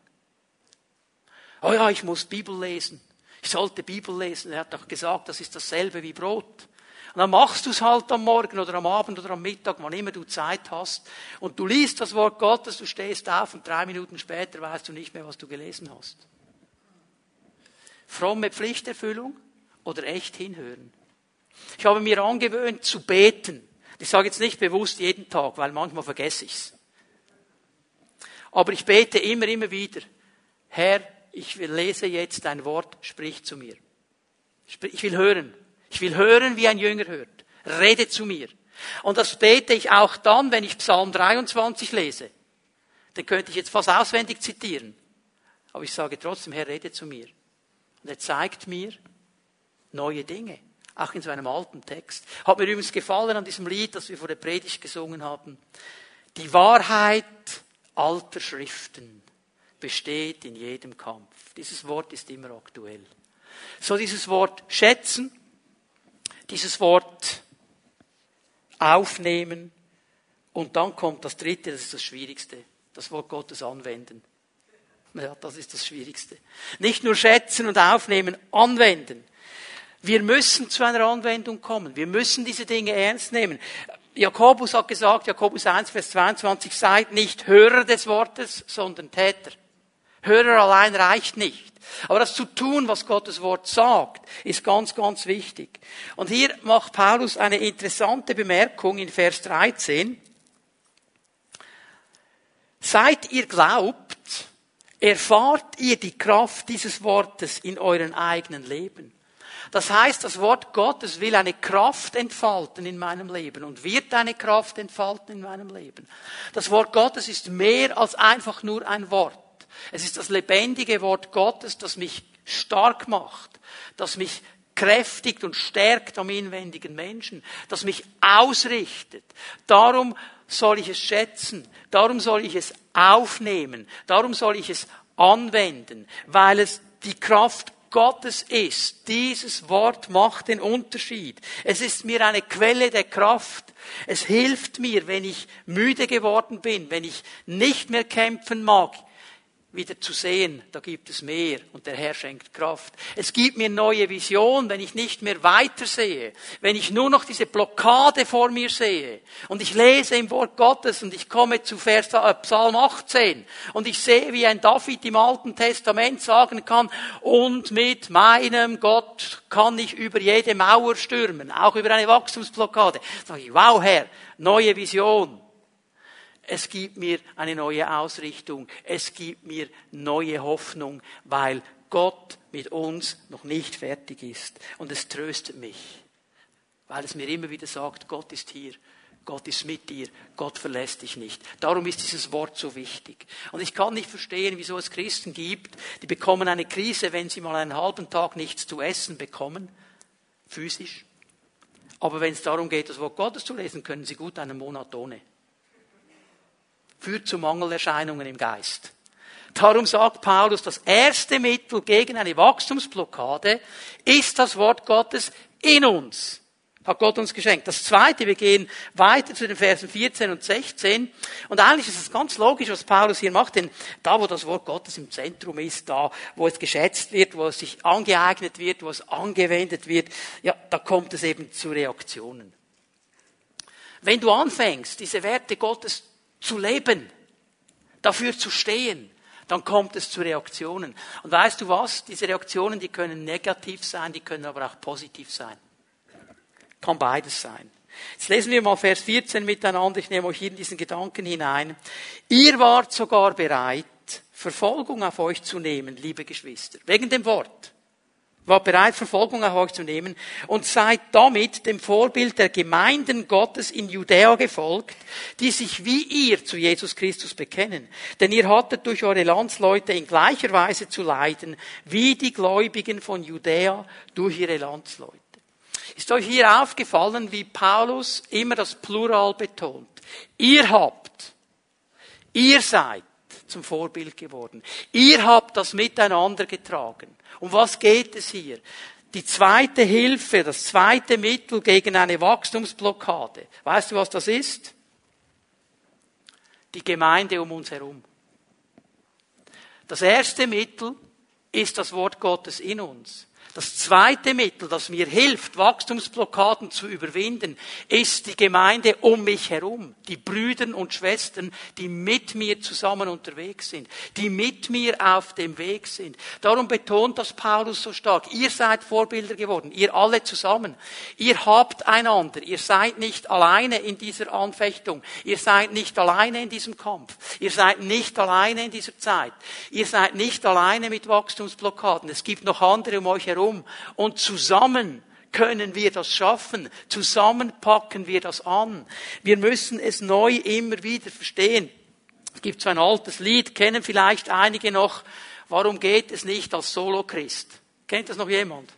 Oh ja, ich muss Bibel lesen. Ich sollte Bibel lesen. Er hat doch gesagt, das ist dasselbe wie Brot. Und dann machst du es halt am Morgen oder am Abend oder am Mittag, wann immer du Zeit hast. Und du liest das Wort Gottes, du stehst auf und drei Minuten später weißt du nicht mehr, was du gelesen hast. Fromme Pflichterfüllung oder echt hinhören. Ich habe mir angewöhnt zu beten. Ich sage jetzt nicht bewusst jeden Tag, weil manchmal vergesse ich's. Aber ich bete immer, immer wieder. Herr, ich lese jetzt dein Wort, sprich zu mir. Ich will hören. Ich will hören, wie ein Jünger hört. Rede zu mir. Und das bete ich auch dann, wenn ich Psalm 23 lese. Den könnte ich jetzt fast auswendig zitieren. Aber ich sage trotzdem, Herr, rede zu mir. Und er zeigt mir, neue Dinge. Auch in so einem alten Text. Hat mir übrigens gefallen an diesem Lied, das wir vor der Predigt gesungen haben. Die Wahrheit alter Schriften besteht in jedem Kampf. Dieses Wort ist immer aktuell. So dieses Wort schätzen, dieses Wort aufnehmen und dann kommt das dritte, das ist das Schwierigste, das Wort Gottes anwenden. Ja, das ist das Schwierigste. Nicht nur schätzen und aufnehmen, anwenden. Wir müssen zu einer Anwendung kommen. Wir müssen diese Dinge ernst nehmen. Jakobus hat gesagt, Jakobus 1, Vers 22, seid nicht Hörer des Wortes, sondern Täter. Hörer allein reicht nicht. Aber das zu tun, was Gottes Wort sagt, ist ganz, ganz wichtig. Und hier macht Paulus eine interessante Bemerkung in Vers 13. Seit ihr glaubt, erfahrt ihr die Kraft dieses Wortes in euren eigenen Leben. Das heißt, das Wort Gottes will eine Kraft entfalten in meinem Leben und wird eine Kraft entfalten in meinem Leben. Das Wort Gottes ist mehr als einfach nur ein Wort. Es ist das lebendige Wort Gottes, das mich stark macht, das mich kräftigt und stärkt am inwendigen Menschen, das mich ausrichtet. Darum soll ich es schätzen, darum soll ich es aufnehmen, darum soll ich es anwenden, weil es die Kraft Gottes ist. Dieses Wort macht den Unterschied. Es ist mir eine Quelle der Kraft. Es hilft mir, wenn ich müde geworden bin, wenn ich nicht mehr kämpfen mag wieder zu sehen, da gibt es mehr und der Herr schenkt Kraft. Es gibt mir neue Vision, wenn ich nicht mehr weiter sehe, wenn ich nur noch diese Blockade vor mir sehe und ich lese im Wort Gottes und ich komme zu Vers, äh, Psalm 18 und ich sehe, wie ein David im Alten Testament sagen kann, und mit meinem Gott kann ich über jede Mauer stürmen, auch über eine Wachstumsblockade. Da sage ich, wow Herr, neue Vision. Es gibt mir eine neue Ausrichtung. Es gibt mir neue Hoffnung, weil Gott mit uns noch nicht fertig ist. Und es tröstet mich, weil es mir immer wieder sagt, Gott ist hier. Gott ist mit dir, Gott verlässt dich nicht. Darum ist dieses Wort so wichtig. Und ich kann nicht verstehen, wieso es Christen gibt, die bekommen eine Krise, wenn sie mal einen halben Tag nichts zu essen bekommen, physisch. Aber wenn es darum geht, das Wort Gottes zu lesen, können sie gut einen Monat ohne. Führt zu Mangelerscheinungen im Geist. Darum sagt Paulus, das erste Mittel gegen eine Wachstumsblockade ist das Wort Gottes in uns. Hat Gott uns geschenkt. Das zweite, wir gehen weiter zu den Versen 14 und 16. Und eigentlich ist es ganz logisch, was Paulus hier macht, denn da, wo das Wort Gottes im Zentrum ist, da, wo es geschätzt wird, wo es sich angeeignet wird, wo es angewendet wird, ja, da kommt es eben zu Reaktionen. Wenn du anfängst, diese Werte Gottes zu leben, dafür zu stehen, dann kommt es zu Reaktionen. Und weißt du was? Diese Reaktionen, die können negativ sein, die können aber auch positiv sein. Kann beides sein. Jetzt lesen wir mal Vers 14 miteinander. Ich nehme euch hier in diesen Gedanken hinein. Ihr wart sogar bereit, Verfolgung auf euch zu nehmen, liebe Geschwister. Wegen dem Wort war bereit, Verfolgung auf euch zu nehmen und seid damit dem Vorbild der Gemeinden Gottes in Judäa gefolgt, die sich wie ihr zu Jesus Christus bekennen. Denn ihr hattet durch eure Landsleute in gleicher Weise zu leiden, wie die Gläubigen von Judäa durch ihre Landsleute. Ist euch hier aufgefallen, wie Paulus immer das Plural betont? Ihr habt, ihr seid zum Vorbild geworden. Ihr habt das miteinander getragen. Um was geht es hier? Die zweite Hilfe, das zweite Mittel gegen eine Wachstumsblockade. Weißt du, was das ist? Die Gemeinde um uns herum. Das erste Mittel ist das Wort Gottes in uns. Das zweite Mittel, das mir hilft, Wachstumsblockaden zu überwinden, ist die Gemeinde um mich herum. Die Brüder und Schwestern, die mit mir zusammen unterwegs sind, die mit mir auf dem Weg sind. Darum betont das Paulus so stark. Ihr seid Vorbilder geworden. Ihr alle zusammen. Ihr habt einander. Ihr seid nicht alleine in dieser Anfechtung. Ihr seid nicht alleine in diesem Kampf. Ihr seid nicht alleine in dieser Zeit. Ihr seid nicht alleine mit Wachstumsblockaden. Es gibt noch andere um euch herum herum. Und zusammen können wir das schaffen. Zusammen packen wir das an. Wir müssen es neu immer wieder verstehen. Es gibt so ein altes Lied, kennen vielleicht einige noch. Warum geht es nicht als Solo-Christ? Kennt das noch jemand?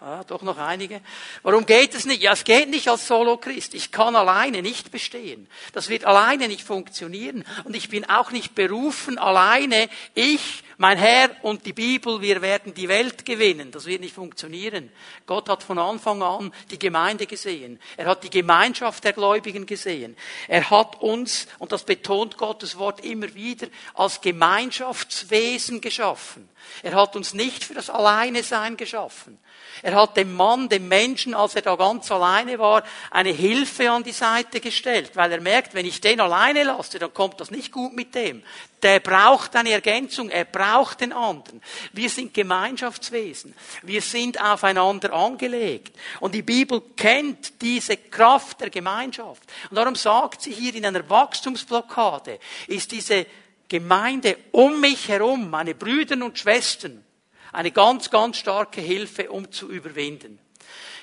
Ah, doch noch einige. Warum geht es nicht? Ja, es geht nicht als Solo-Christ. Ich kann alleine nicht bestehen. Das wird alleine nicht funktionieren. Und ich bin auch nicht berufen, alleine, ich, mein Herr und die Bibel, wir werden die Welt gewinnen. Das wird nicht funktionieren. Gott hat von Anfang an die Gemeinde gesehen. Er hat die Gemeinschaft der Gläubigen gesehen. Er hat uns, und das betont Gottes Wort immer wieder, als Gemeinschaftswesen geschaffen. Er hat uns nicht für das Alleine sein geschaffen. Er hat dem Mann, dem Menschen, als er da ganz alleine war, eine Hilfe an die Seite gestellt, weil er merkt, wenn ich den alleine lasse, dann kommt das nicht gut mit dem. Der braucht eine Ergänzung, er braucht den anderen. Wir sind Gemeinschaftswesen. Wir sind aufeinander angelegt. Und die Bibel kennt diese Kraft der Gemeinschaft. Und darum sagt sie hier in einer Wachstumsblockade, ist diese Gemeinde um mich herum, meine Brüder und Schwestern, eine ganz, ganz starke Hilfe, um zu überwinden.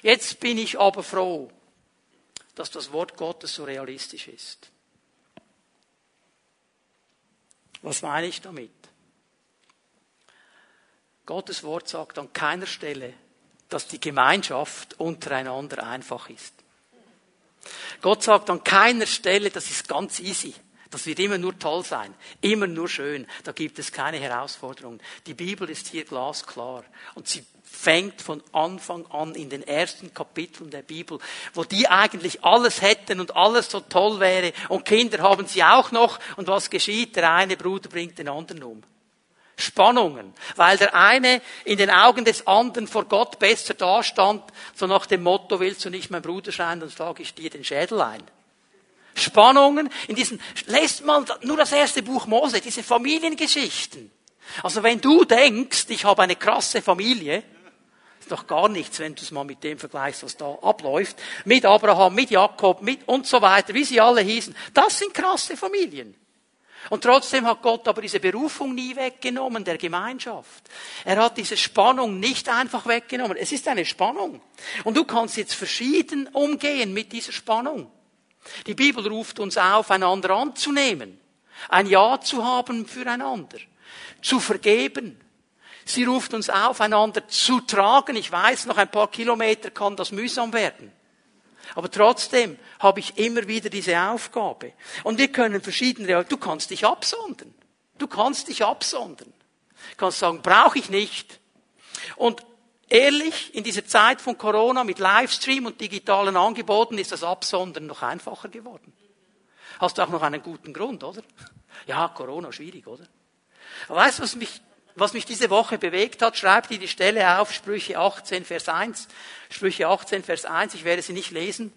Jetzt bin ich aber froh, dass das Wort Gottes so realistisch ist. Was meine ich damit? Gottes Wort sagt an keiner Stelle, dass die Gemeinschaft untereinander einfach ist. Gott sagt an keiner Stelle, das ist ganz easy. Das wird immer nur toll sein, immer nur schön. Da gibt es keine Herausforderungen. Die Bibel ist hier glasklar und sie fängt von Anfang an in den ersten Kapiteln der Bibel, wo die eigentlich alles hätten und alles so toll wäre und Kinder haben sie auch noch und was geschieht? Der eine Bruder bringt den anderen um. Spannungen, weil der eine in den Augen des anderen vor Gott besser dastand, so nach dem Motto, willst du nicht mein Bruder sein, dann schlage ich dir den Schädel ein. Spannungen in diesen, lest mal nur das erste Buch Mose, diese Familiengeschichten. Also wenn du denkst, ich habe eine krasse Familie, ist doch gar nichts, wenn du es mal mit dem vergleichst, was da abläuft, mit Abraham, mit Jakob, mit und so weiter, wie sie alle hießen. Das sind krasse Familien. Und trotzdem hat Gott aber diese Berufung nie weggenommen der Gemeinschaft. Er hat diese Spannung nicht einfach weggenommen. Es ist eine Spannung. Und du kannst jetzt verschieden umgehen mit dieser Spannung. Die Bibel ruft uns auf, einander anzunehmen, ein Ja zu haben füreinander, zu vergeben. Sie ruft uns auf, einander zu tragen. Ich weiß, noch ein paar Kilometer kann das mühsam werden. Aber trotzdem habe ich immer wieder diese Aufgabe. Und wir können verschiedene, du kannst dich absondern. Du kannst dich absondern. Du kannst sagen, brauche ich nicht. Und ehrlich, in dieser Zeit von Corona mit Livestream und digitalen Angeboten ist das Absondern noch einfacher geworden. Hast du auch noch einen guten Grund, oder? Ja, Corona, schwierig, oder? Weißt du, was mich, was mich diese Woche bewegt hat? Schreib dir die Stelle auf, Sprüche 18, Vers 1. Sprüche 18, Vers 1, ich werde sie nicht lesen.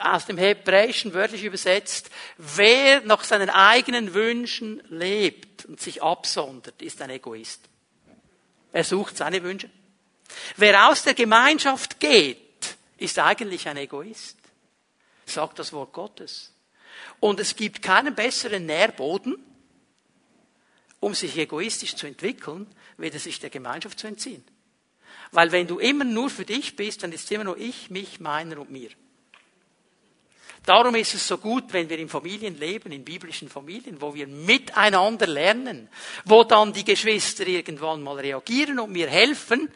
Aus dem Hebräischen wörtlich übersetzt, wer nach seinen eigenen Wünschen lebt und sich absondert, ist ein Egoist. Er sucht seine Wünsche. Wer aus der Gemeinschaft geht, ist eigentlich ein Egoist. Sagt das Wort Gottes. Und es gibt keinen besseren Nährboden, um sich egoistisch zu entwickeln, weder sich der Gemeinschaft zu entziehen. Weil wenn du immer nur für dich bist, dann ist immer nur ich, mich, meiner und mir. Darum ist es so gut, wenn wir in Familien leben, in biblischen Familien, wo wir miteinander lernen, wo dann die Geschwister irgendwann mal reagieren und mir helfen,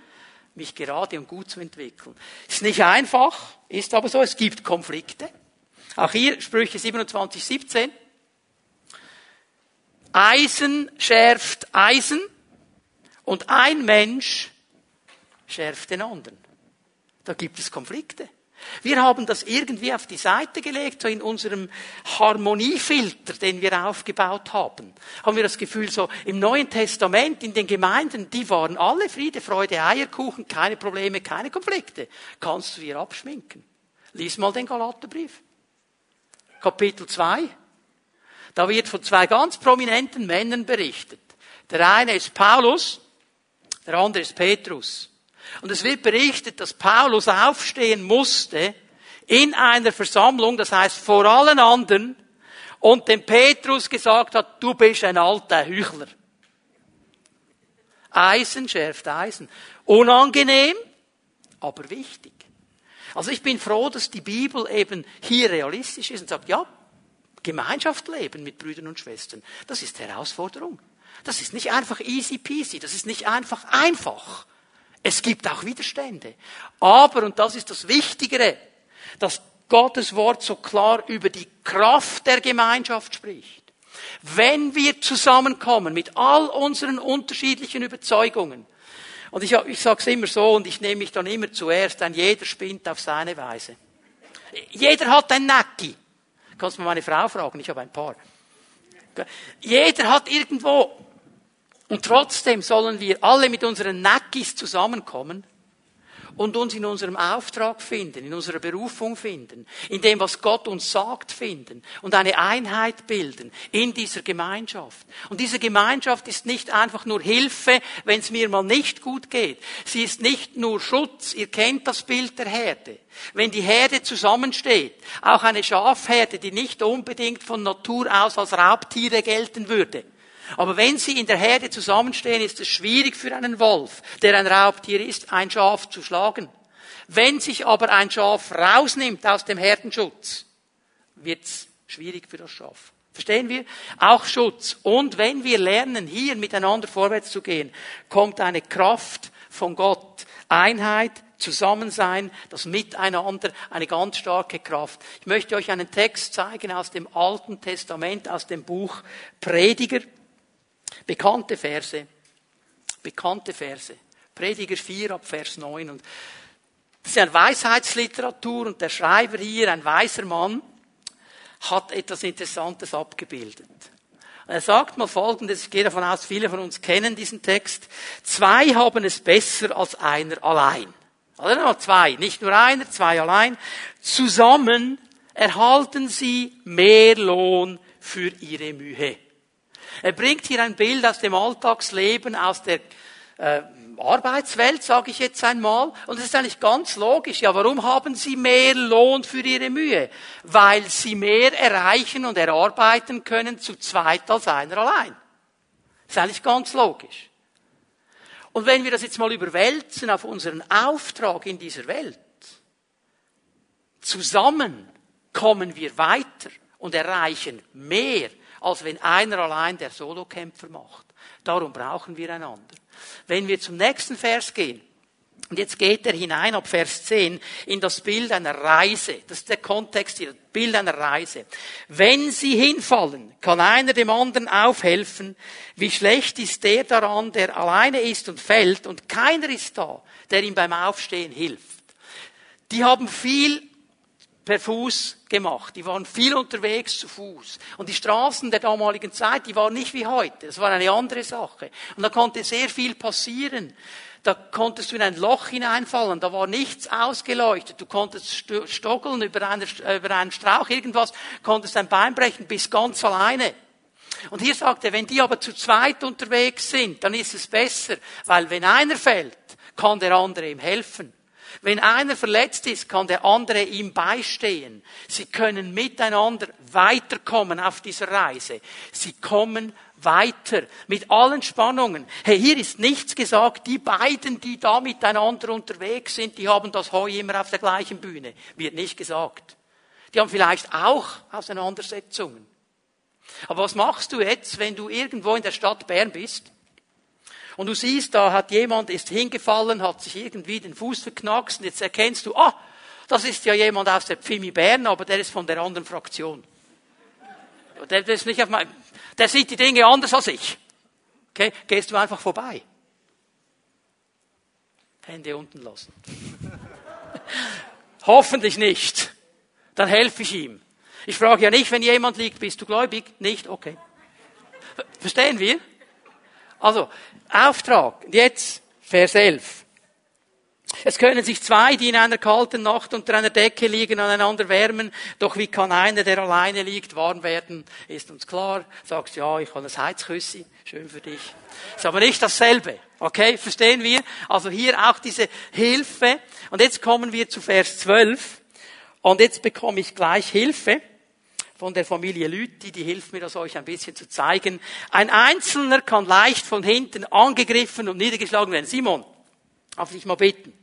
mich gerade und gut zu entwickeln. Ist nicht einfach, ist aber so, es gibt Konflikte. Auch hier Sprüche 27, 17. Eisen schärft Eisen und ein Mensch schärft den anderen. Da gibt es Konflikte. Wir haben das irgendwie auf die Seite gelegt, so in unserem Harmoniefilter, den wir aufgebaut haben. Haben wir das Gefühl, so im Neuen Testament, in den Gemeinden, die waren alle Friede, Freude, Eierkuchen, keine Probleme, keine Konflikte. Kannst du dir abschminken. Lies mal den Galaterbrief. Kapitel 2. Da wird von zwei ganz prominenten Männern berichtet. Der eine ist Paulus, der andere ist Petrus. Und es wird berichtet, dass Paulus aufstehen musste in einer Versammlung, das heißt vor allen anderen, und dem Petrus gesagt hat, du bist ein alter Hüchler. Eisen schärft Eisen. Unangenehm, aber wichtig. Also ich bin froh, dass die Bibel eben hier realistisch ist und sagt, ja, Gemeinschaft leben mit Brüdern und Schwestern, das ist Herausforderung. Das ist nicht einfach easy peasy, das ist nicht einfach einfach. Es gibt auch Widerstände. Aber, und das ist das Wichtigere, dass Gottes Wort so klar über die Kraft der Gemeinschaft spricht. Wenn wir zusammenkommen mit all unseren unterschiedlichen Überzeugungen, und ich, ich sage es immer so und ich nehme mich dann immer zuerst, ein jeder spinnt auf seine Weise. Jeder hat ein Nacki. Kannst du mal meine Frau fragen, ich habe ein paar. Jeder hat irgendwo und trotzdem sollen wir alle mit unseren Nackis zusammenkommen und uns in unserem Auftrag finden, in unserer Berufung finden, in dem, was Gott uns sagt, finden und eine Einheit bilden in dieser Gemeinschaft. Und diese Gemeinschaft ist nicht einfach nur Hilfe, wenn es mir mal nicht gut geht. Sie ist nicht nur Schutz. Ihr kennt das Bild der Herde. Wenn die Herde zusammensteht, auch eine Schafherde, die nicht unbedingt von Natur aus als Raubtiere gelten würde, aber wenn sie in der Herde zusammenstehen, ist es schwierig für einen Wolf, der ein Raubtier ist, ein Schaf zu schlagen. Wenn sich aber ein Schaf rausnimmt aus dem Herdenschutz, wird's schwierig für das Schaf. Verstehen wir? Auch Schutz. Und wenn wir lernen, hier miteinander vorwärts zu gehen, kommt eine Kraft von Gott. Einheit, Zusammensein, das Miteinander, eine ganz starke Kraft. Ich möchte euch einen Text zeigen aus dem Alten Testament, aus dem Buch Prediger. Bekannte Verse. Bekannte Verse. Prediger 4 ab Vers 9. Und das ist eine Weisheitsliteratur und der Schreiber hier, ein weiser Mann, hat etwas Interessantes abgebildet. Er sagt mal Folgendes, ich gehe davon aus, viele von uns kennen diesen Text. Zwei haben es besser als einer allein. Oder zwei, nicht nur einer, zwei allein. Zusammen erhalten sie mehr Lohn für ihre Mühe. Er bringt hier ein Bild aus dem Alltagsleben, aus der äh, Arbeitswelt, sage ich jetzt einmal. Und es ist eigentlich ganz logisch. Ja, warum haben Sie mehr Lohn für Ihre Mühe? Weil Sie mehr erreichen und erarbeiten können zu zweit als einer allein. Das ist eigentlich ganz logisch. Und wenn wir das jetzt mal überwälzen auf unseren Auftrag in dieser Welt, zusammen kommen wir weiter und erreichen mehr, als wenn einer allein der Solokämpfer macht. Darum brauchen wir einander. Wenn wir zum nächsten Vers gehen, und jetzt geht er hinein ab Vers 10 in das Bild einer Reise. Das ist der Kontext hier, das Bild einer Reise. Wenn sie hinfallen, kann einer dem anderen aufhelfen. Wie schlecht ist der daran, der alleine ist und fällt und keiner ist da, der ihm beim Aufstehen hilft. Die haben viel per Fuß gemacht. Die waren viel unterwegs zu Fuß. Und die Straßen der damaligen Zeit, die waren nicht wie heute. Das war eine andere Sache. Und da konnte sehr viel passieren. Da konntest du in ein Loch hineinfallen, da war nichts ausgeleuchtet. Du konntest stockeln über, eine, über einen Strauch, irgendwas, konntest ein Bein brechen, bist ganz alleine. Und hier sagt er, wenn die aber zu zweit unterwegs sind, dann ist es besser, weil wenn einer fällt, kann der andere ihm helfen. Wenn einer verletzt ist, kann der andere ihm beistehen. Sie können miteinander weiterkommen auf dieser Reise. Sie kommen weiter mit allen Spannungen. Hey, hier ist nichts gesagt, die beiden, die da miteinander unterwegs sind, die haben das Heu immer auf der gleichen Bühne. Wird nicht gesagt. Die haben vielleicht auch Auseinandersetzungen. Aber was machst du jetzt, wenn du irgendwo in der Stadt Bern bist und du siehst, da hat jemand, ist hingefallen, hat sich irgendwie den Fuß verknackst und jetzt erkennst du, ah, das ist ja jemand aus der Pfimi Bern, aber der ist von der anderen Fraktion. Der, ist nicht auf mein, der sieht die Dinge anders als ich. Okay? Gehst du einfach vorbei. Hände unten lassen. Hoffentlich nicht. Dann helfe ich ihm. Ich frage ja nicht, wenn jemand liegt, bist du gläubig? Nicht? Okay. Verstehen wir? Also, Auftrag. Jetzt, Vers 11. Es können sich zwei, die in einer kalten Nacht unter einer Decke liegen, aneinander wärmen. Doch wie kann einer, der alleine liegt, warm werden? Ist uns klar. Sagst, ja, ich habe das Heizküssi. Schön für dich. Ist aber nicht dasselbe. Okay? Verstehen wir? Also hier auch diese Hilfe. Und jetzt kommen wir zu Vers 12. Und jetzt bekomme ich gleich Hilfe von der Familie Lüthi, die hilft mir, das euch ein bisschen zu zeigen. Ein Einzelner kann leicht von hinten angegriffen und niedergeschlagen werden. Simon, darf ich mal bitten?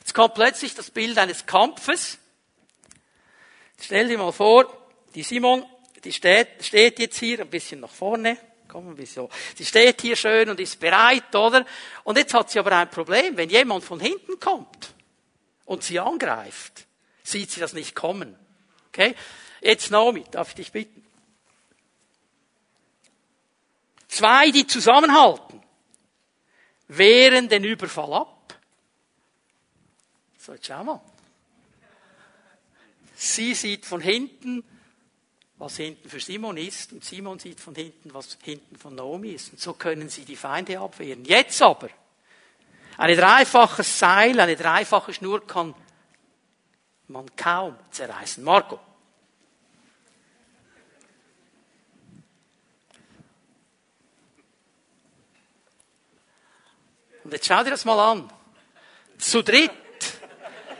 Jetzt kommt plötzlich das Bild eines Kampfes. Stell dir mal vor, die Simon, die steht, steht jetzt hier ein bisschen nach vorne. Komm, wieso? Sie steht hier schön und ist bereit, oder? Und jetzt hat sie aber ein Problem. Wenn jemand von hinten kommt und sie angreift, sieht sie das nicht kommen. Okay? Jetzt Naomi, darf ich dich bitten? Zwei, die zusammenhalten, wehren den Überfall ab. So, jetzt schau mal. Sie sieht von hinten, was hinten für Simon ist, und Simon sieht von hinten, was hinten von Naomi ist. Und so können sie die Feinde abwehren. Jetzt aber, ein dreifaches Seil, eine dreifache Schnur kann man kaum zerreißen. Marco. Und jetzt schau dir das mal an. Zu dritt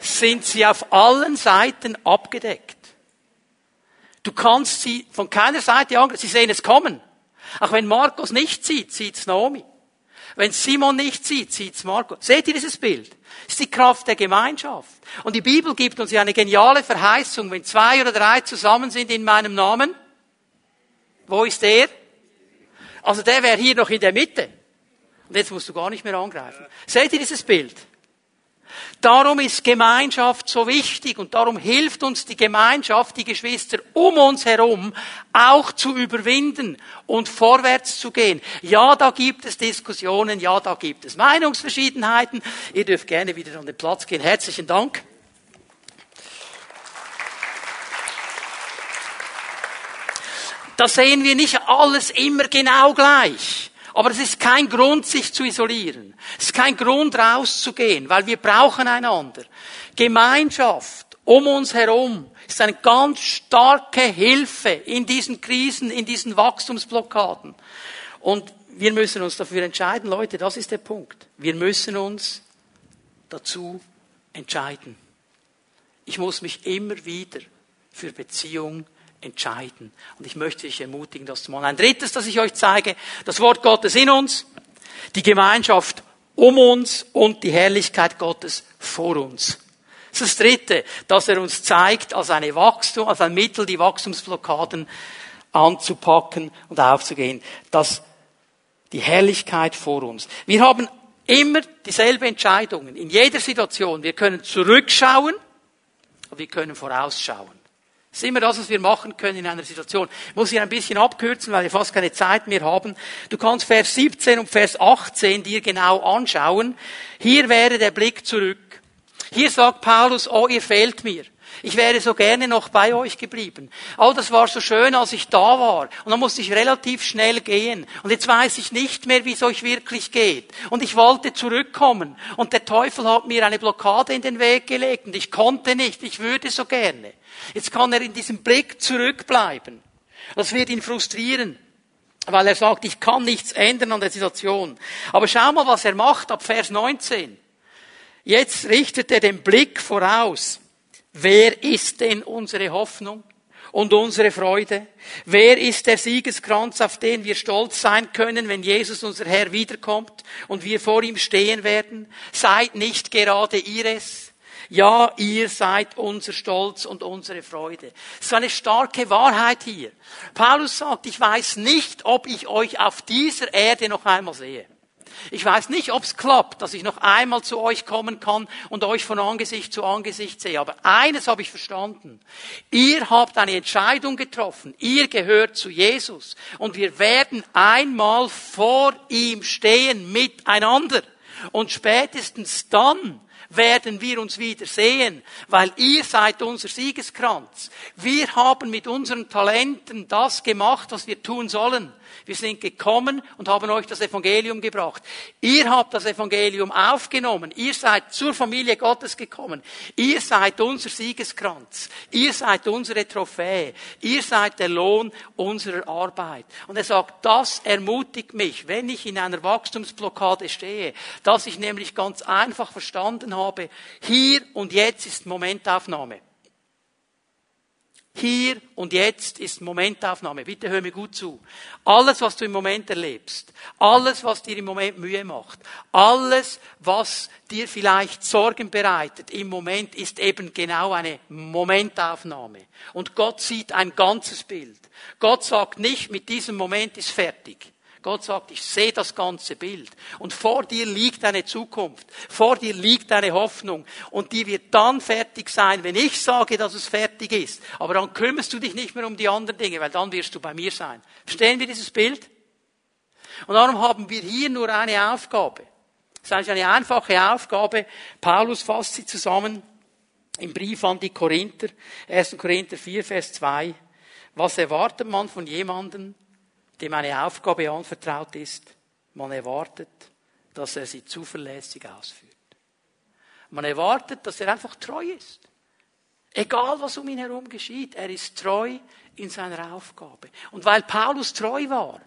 sind sie auf allen Seiten abgedeckt. Du kannst sie von keiner Seite angreifen. Sie sehen es kommen. Auch wenn Markus nicht sieht, sieht's Naomi. Wenn Simon nicht sieht, sieht's Markus. Seht ihr dieses Bild? Das ist die Kraft der Gemeinschaft. Und die Bibel gibt uns ja eine geniale Verheißung. Wenn zwei oder drei zusammen sind in meinem Namen, wo ist er? Also der wäre hier noch in der Mitte. Und jetzt musst du gar nicht mehr angreifen. Seht ihr dieses Bild? Darum ist Gemeinschaft so wichtig und darum hilft uns die Gemeinschaft, die Geschwister um uns herum auch zu überwinden und vorwärts zu gehen. Ja, da gibt es Diskussionen, ja, da gibt es Meinungsverschiedenheiten. Ihr dürft gerne wieder an den Platz gehen. Herzlichen Dank. Da sehen wir nicht alles immer genau gleich. Aber es ist kein Grund, sich zu isolieren. Es ist kein Grund, rauszugehen, weil wir brauchen einander. Gemeinschaft um uns herum ist eine ganz starke Hilfe in diesen Krisen, in diesen Wachstumsblockaden. Und wir müssen uns dafür entscheiden, Leute, das ist der Punkt. Wir müssen uns dazu entscheiden. Ich muss mich immer wieder für Beziehung entscheiden. Und ich möchte dich ermutigen, das zu machen. Ein drittes, das ich euch zeige, das Wort Gottes in uns, die Gemeinschaft um uns und die Herrlichkeit Gottes vor uns. Das ist das Dritte, dass er uns zeigt, als eine Wachstum, als ein Mittel, die Wachstumsblockaden anzupacken und aufzugehen. Dass die Herrlichkeit vor uns. Wir haben immer dieselbe Entscheidungen. In jeder Situation. Wir können zurückschauen, aber wir können vorausschauen. Das ist immer das, was wir machen können in einer Situation. Ich muss hier ein bisschen abkürzen, weil wir fast keine Zeit mehr haben. Du kannst Vers 17 und Vers 18 dir genau anschauen. Hier wäre der Blick zurück. Hier sagt Paulus, oh, ihr fehlt mir. Ich wäre so gerne noch bei euch geblieben. Oh, das war so schön, als ich da war. Und dann musste ich relativ schnell gehen. Und jetzt weiß ich nicht mehr, wie es euch wirklich geht. Und ich wollte zurückkommen. Und der Teufel hat mir eine Blockade in den Weg gelegt. Und ich konnte nicht. Ich würde so gerne. Jetzt kann er in diesem Blick zurückbleiben. Das wird ihn frustrieren. Weil er sagt, ich kann nichts ändern an der Situation. Aber schau mal, was er macht ab Vers 19. Jetzt richtet er den Blick voraus. Wer ist denn unsere Hoffnung und unsere Freude? Wer ist der Siegeskranz, auf den wir stolz sein können, wenn Jesus unser Herr wiederkommt und wir vor ihm stehen werden? Seid nicht gerade ihr es? Ja, ihr seid unser Stolz und unsere Freude. Das ist eine starke Wahrheit hier. Paulus sagt, ich weiß nicht, ob ich euch auf dieser Erde noch einmal sehe. Ich weiß nicht, ob es klappt, dass ich noch einmal zu euch kommen kann und euch von Angesicht zu Angesicht sehe. Aber eines habe ich verstanden. Ihr habt eine Entscheidung getroffen. Ihr gehört zu Jesus. Und wir werden einmal vor ihm stehen miteinander. Und spätestens dann werden wir uns wieder sehen, weil ihr seid unser Siegeskranz. Wir haben mit unseren Talenten das gemacht, was wir tun sollen. Wir sind gekommen und haben euch das Evangelium gebracht. Ihr habt das Evangelium aufgenommen. Ihr seid zur Familie Gottes gekommen. Ihr seid unser Siegeskranz. Ihr seid unsere Trophäe. Ihr seid der Lohn unserer Arbeit. Und er sagt, das ermutigt mich, wenn ich in einer Wachstumsblockade stehe, dass ich nämlich ganz einfach verstanden habe, hier und jetzt ist Momentaufnahme. Hier und jetzt ist Momentaufnahme. Bitte hör mir gut zu. Alles, was du im Moment erlebst, alles, was dir im Moment Mühe macht, alles, was dir vielleicht Sorgen bereitet im Moment, ist eben genau eine Momentaufnahme. Und Gott sieht ein ganzes Bild. Gott sagt nicht, mit diesem Moment ist fertig. Gott sagt, ich sehe das ganze Bild. Und vor dir liegt eine Zukunft. Vor dir liegt eine Hoffnung. Und die wird dann fertig sein, wenn ich sage, dass es fertig ist. Aber dann kümmerst du dich nicht mehr um die anderen Dinge, weil dann wirst du bei mir sein. Verstehen wir dieses Bild? Und darum haben wir hier nur eine Aufgabe. Das ist eigentlich eine einfache Aufgabe. Paulus fasst sie zusammen im Brief an die Korinther. 1. Korinther 4, Vers 2. Was erwartet man von jemandem, dem eine Aufgabe anvertraut ist, man erwartet, dass er sie zuverlässig ausführt. Man erwartet, dass er einfach treu ist. Egal, was um ihn herum geschieht, er ist treu in seiner Aufgabe. Und weil Paulus treu war,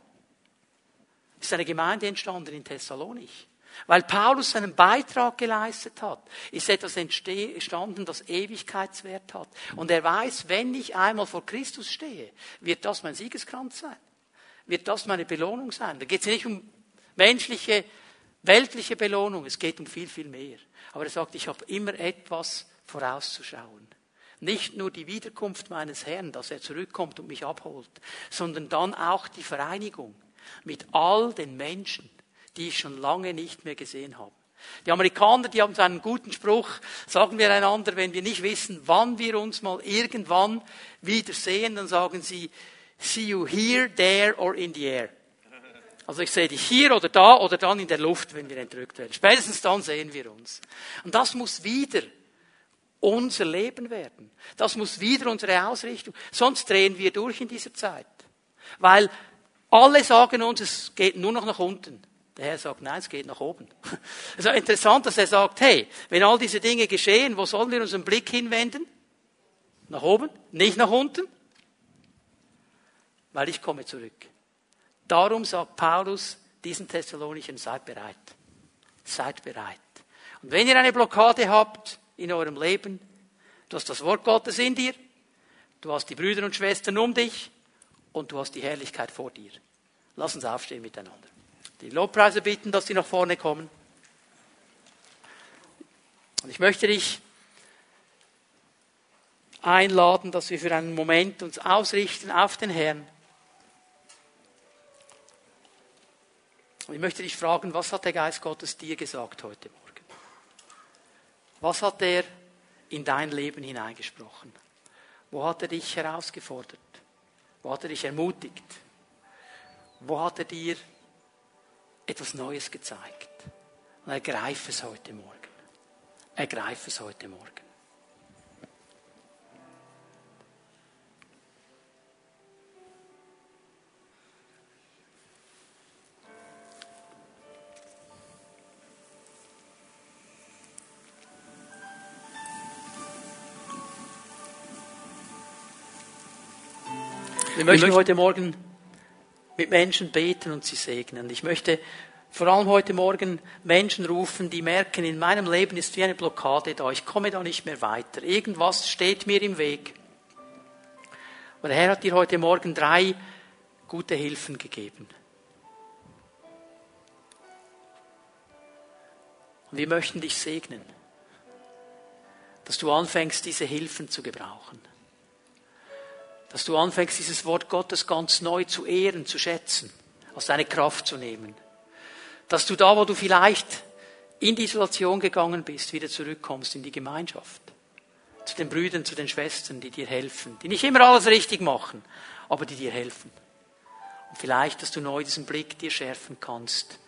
ist eine Gemeinde entstanden in Thessalonich. Weil Paulus seinen Beitrag geleistet hat, ist etwas entstanden, das Ewigkeitswert hat. Und er weiß, wenn ich einmal vor Christus stehe, wird das mein Siegeskranz sein wird das meine Belohnung sein. Da geht es nicht um menschliche, weltliche Belohnung, es geht um viel, viel mehr. Aber er sagt, ich habe immer etwas vorauszuschauen. Nicht nur die Wiederkunft meines Herrn, dass er zurückkommt und mich abholt, sondern dann auch die Vereinigung mit all den Menschen, die ich schon lange nicht mehr gesehen habe. Die Amerikaner, die haben so einen guten Spruch, sagen wir einander, wenn wir nicht wissen, wann wir uns mal irgendwann wieder sehen, dann sagen sie, see you here, there or in the air. Also ich sehe dich hier oder da oder dann in der Luft, wenn wir entrückt werden. Spätestens dann sehen wir uns. Und das muss wieder unser Leben werden. Das muss wieder unsere Ausrichtung. Sonst drehen wir durch in dieser Zeit. Weil alle sagen uns, es geht nur noch nach unten. Der Herr sagt, nein, es geht nach oben. Es ist interessant, dass er sagt, hey, wenn all diese Dinge geschehen, wo sollen wir unseren Blick hinwenden? Nach oben, nicht nach unten weil ich komme zurück. Darum sagt Paulus diesen Thessalonichen, seid bereit. Seid bereit. Und wenn ihr eine Blockade habt in eurem Leben, du hast das Wort Gottes in dir, du hast die Brüder und Schwestern um dich und du hast die Herrlichkeit vor dir. Lass uns aufstehen miteinander. Die Lobpreise bitten, dass sie nach vorne kommen. Und ich möchte dich einladen, dass wir für einen Moment uns ausrichten auf den Herrn. Ich möchte dich fragen, was hat der Geist Gottes dir gesagt heute Morgen? Was hat er in dein Leben hineingesprochen? Wo hat er dich herausgefordert? Wo hat er dich ermutigt? Wo hat er dir etwas Neues gezeigt? Und ergreif es heute Morgen. Ergreif es heute Morgen. Wir möchten heute Morgen mit Menschen beten und sie segnen. Ich möchte vor allem heute Morgen Menschen rufen, die merken, in meinem Leben ist wie eine Blockade da. Ich komme da nicht mehr weiter. Irgendwas steht mir im Weg. Und der Herr hat dir heute Morgen drei gute Hilfen gegeben. Und wir möchten dich segnen, dass du anfängst, diese Hilfen zu gebrauchen dass du anfängst, dieses Wort Gottes ganz neu zu ehren, zu schätzen, aus deine Kraft zu nehmen. Dass du da, wo du vielleicht in die Isolation gegangen bist, wieder zurückkommst in die Gemeinschaft. Zu den Brüdern, zu den Schwestern, die dir helfen, die nicht immer alles richtig machen, aber die dir helfen. Und vielleicht, dass du neu diesen Blick dir schärfen kannst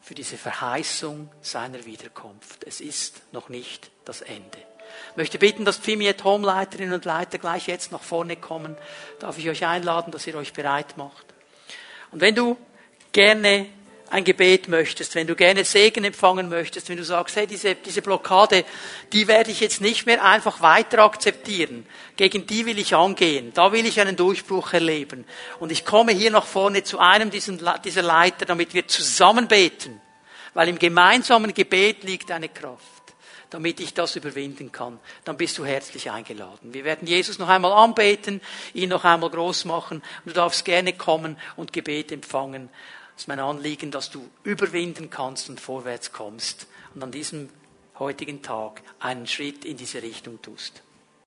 für diese Verheißung seiner Wiederkunft. Es ist noch nicht das Ende. Ich möchte bitten, dass Pfimiet Home Leiterinnen und Leiter gleich jetzt nach vorne kommen. Darf ich euch einladen, dass ihr euch bereit macht. Und wenn du gerne ein Gebet möchtest, wenn du gerne Segen empfangen möchtest, wenn du sagst, hey, diese, diese Blockade, die werde ich jetzt nicht mehr einfach weiter akzeptieren. Gegen die will ich angehen. Da will ich einen Durchbruch erleben. Und ich komme hier nach vorne zu einem dieser Leiter, damit wir zusammen beten. Weil im gemeinsamen Gebet liegt eine Kraft damit ich das überwinden kann, dann bist du herzlich eingeladen. Wir werden Jesus noch einmal anbeten, ihn noch einmal groß machen und du darfst gerne kommen und Gebet empfangen. Es ist mein Anliegen, dass du überwinden kannst und vorwärts kommst und an diesem heutigen Tag einen Schritt in diese Richtung tust.